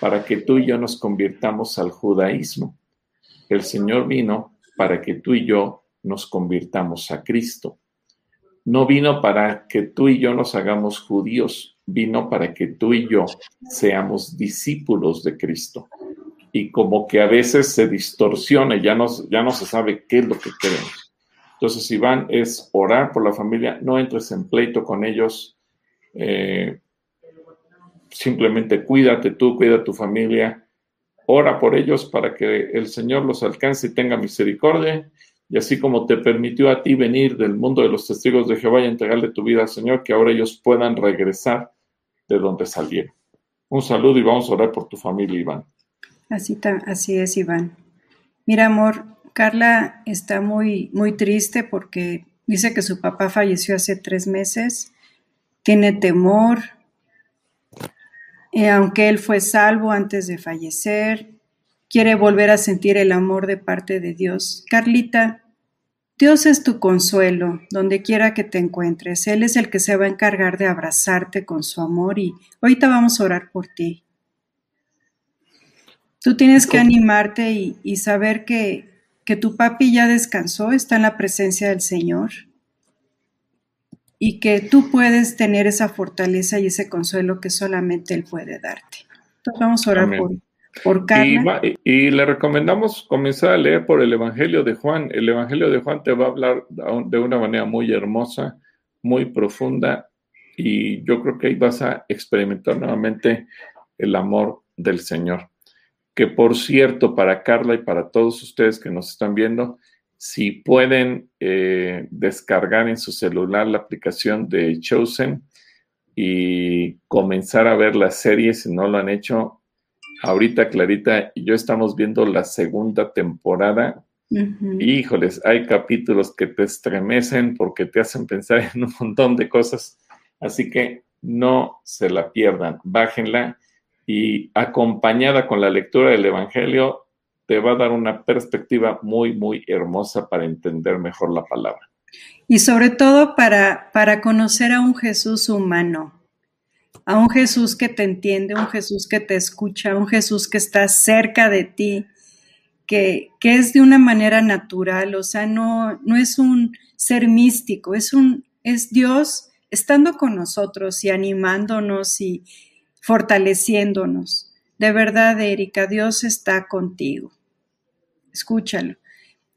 para que tú y yo nos convirtamos al judaísmo. El Señor vino para que tú y yo nos convirtamos a Cristo. No vino para que tú y yo nos hagamos judíos, vino para que tú y yo seamos discípulos de Cristo. Y como que a veces se distorsiona, ya no, ya no se sabe qué es lo que queremos. Entonces, Iván, es orar por la familia, no entres en pleito con ellos, eh, simplemente cuídate tú, cuida tu familia, ora por ellos para que el Señor los alcance y tenga misericordia y así como te permitió a ti venir del mundo de los testigos de Jehová y entregarle tu vida al Señor, que ahora ellos puedan regresar de donde salieron. Un saludo y vamos a orar por tu familia, Iván. Así, así es, Iván. Mira, amor, Carla está muy, muy triste porque dice que su papá falleció hace tres meses, tiene temor, eh, aunque él fue salvo antes de fallecer, quiere volver a sentir el amor de parte de Dios. Carlita, Dios es tu consuelo, donde quiera que te encuentres. Él es el que se va a encargar de abrazarte con su amor y ahorita vamos a orar por ti. Tú tienes que animarte y, saber que, que tu papi ya descansó, está en la presencia del Señor y que tú puedes tener esa fortaleza y ese consuelo que solamente Él puede darte. Entonces vamos a orar por, por Y, le recomendamos comenzar a leer por el Evangelio de Juan. El Evangelio de Juan te va a hablar de una manera muy hermosa, muy profunda, y yo creo que ahí vas a experimentar nuevamente el amor del Señor. Que por cierto, para Carla y para todos ustedes que nos están viendo, si pueden eh, descargar en su celular la aplicación de Chosen y comenzar a ver la serie, si no lo han hecho, ahorita Clarita y yo estamos viendo la segunda temporada. Híjoles, hay capítulos que te estremecen porque te hacen pensar en un montón de cosas. Así que no se la pierdan, bájenla y acompañada con la lectura del Evangelio te va a dar una perspectiva muy, muy hermosa para entender mejor la palabra. Y sobre todo para, para conocer a un Jesús humano, a un Jesús que te entiende, un Jesús que te escucha, un Jesús que está cerca de ti, que, que es de una manera natural, o sea, no, no es un ser místico, es, un, es Dios estando con nosotros y animándonos y fortaleciéndonos. De verdad, Erika, Dios está contigo. Escúchalo.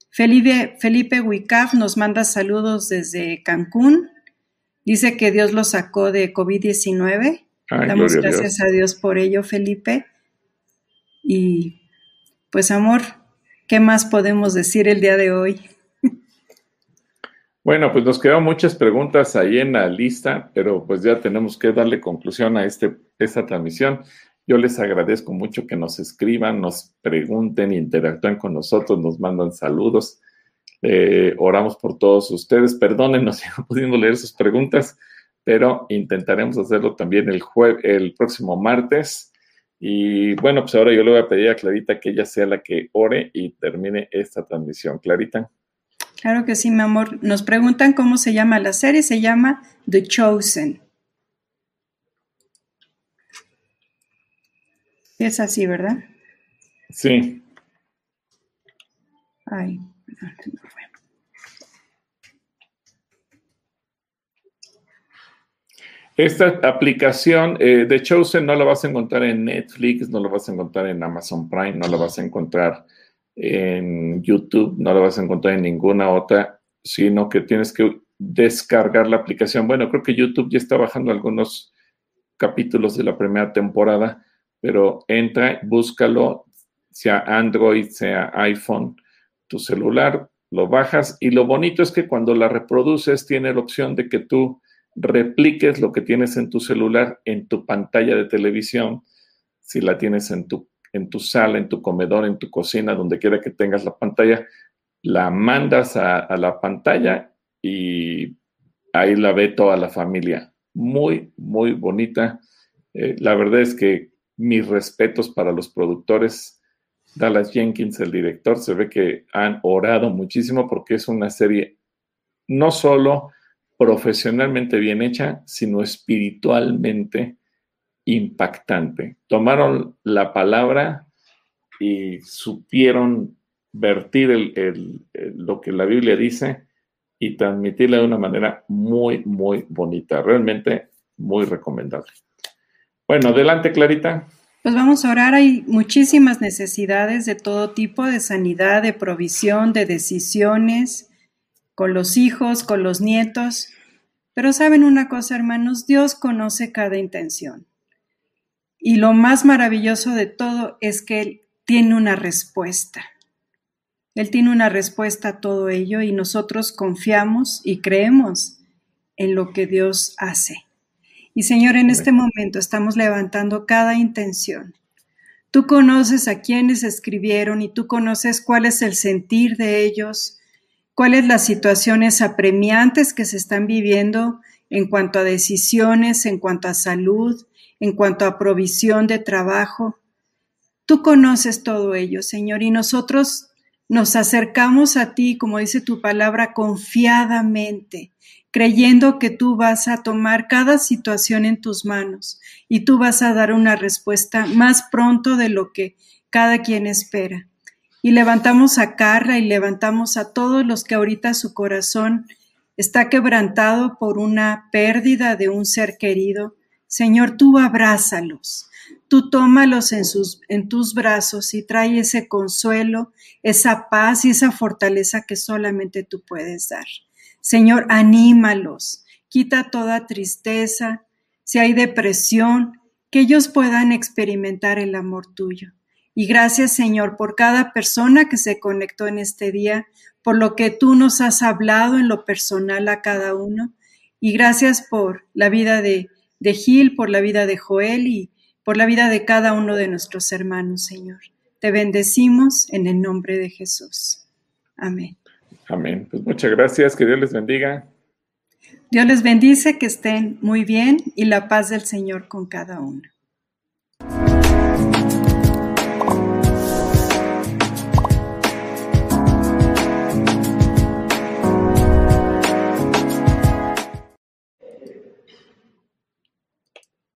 Felipe, Felipe nos manda saludos desde Cancún. Dice que Dios lo sacó de COVID-19. Damos gracias a Dios por ello, Felipe. Y pues amor, ¿qué más podemos decir el día de hoy? Bueno, pues nos quedan muchas preguntas ahí en la lista, pero pues ya tenemos que darle conclusión a este, esta transmisión. Yo les agradezco mucho que nos escriban, nos pregunten, interactúen con nosotros, nos mandan saludos. Eh, oramos por todos ustedes. Perdónenos si no pudimos leer sus preguntas, pero intentaremos hacerlo también el, el próximo martes. Y bueno, pues ahora yo le voy a pedir a Clarita que ella sea la que ore y termine esta transmisión. Clarita. Claro que sí, mi amor. Nos preguntan cómo se llama la serie. Se llama The Chosen. Es así, ¿verdad? Sí. Ay, Esta aplicación eh, de Chosen no la vas a encontrar en Netflix, no la vas a encontrar en Amazon Prime, no la vas a encontrar en YouTube, no la vas a encontrar en ninguna otra, sino que tienes que descargar la aplicación. Bueno, creo que YouTube ya está bajando algunos capítulos de la primera temporada, pero entra, búscalo, sea Android, sea iPhone, tu celular, lo bajas y lo bonito es que cuando la reproduces tiene la opción de que tú repliques lo que tienes en tu celular en tu pantalla de televisión, si la tienes en tu en tu sala, en tu comedor, en tu cocina, donde quiera que tengas la pantalla, la mandas a, la pantalla y ahí la ve toda la familia. Muy, muy bonita. Eh, la verdad es que mis respetos para los productores. Dallas Jenkins, el director, se ve que han orado muchísimo porque es una serie no solo profesionalmente bien hecha, sino espiritualmente impactante. Tomaron la palabra y supieron vertir lo que la Biblia dice y transmitirla de una manera muy, muy bonita. Realmente muy recomendable. Bueno, adelante, Clarita. Pues vamos a orar. Hay muchísimas necesidades de todo tipo, de sanidad, de provisión, de decisiones, con los hijos, con los nietos. Pero saben una cosa, hermanos, Dios conoce cada intención. Y lo más maravilloso de todo es que Él tiene una respuesta. Él tiene una respuesta a todo ello y nosotros confiamos y creemos en lo que Dios hace. Y Señor, en este momento estamos levantando cada intención. Tú conoces a quienes escribieron y tú conoces cuál es el sentir de ellos, cuáles las situaciones apremiantes que se están viviendo en cuanto a decisiones, en cuanto a salud, en cuanto a provisión de trabajo. Tú conoces todo ello, Señor, y nosotros nos acercamos a ti, como dice tu palabra, confiadamente, creyendo que tú vas a tomar cada situación en tus manos y tú vas a dar una respuesta más pronto de lo que cada quien espera. Y levantamos a Carla y levantamos a todos los que ahorita su corazón está quebrantado por una pérdida de un ser querido, Señor, tú abrázalos, tú tómalos en, sus, en tus brazos y trae ese consuelo, esa paz y esa fortaleza que solamente tú puedes dar. Señor, anímalos, quita toda tristeza, si hay depresión, que ellos puedan experimentar el amor tuyo. Y gracias, Señor, por cada persona que se conectó en este día, por lo que tú nos has hablado en lo personal a cada uno. Y gracias por la vida de de Gil, por la vida de Joel y por la vida de cada uno de nuestros hermanos, Señor. Te bendecimos en el nombre de Jesús. Amén. Amén. Pues muchas gracias, que Dios les bendiga. Dios les bendice, que estén muy bien y la paz del Señor con cada uno.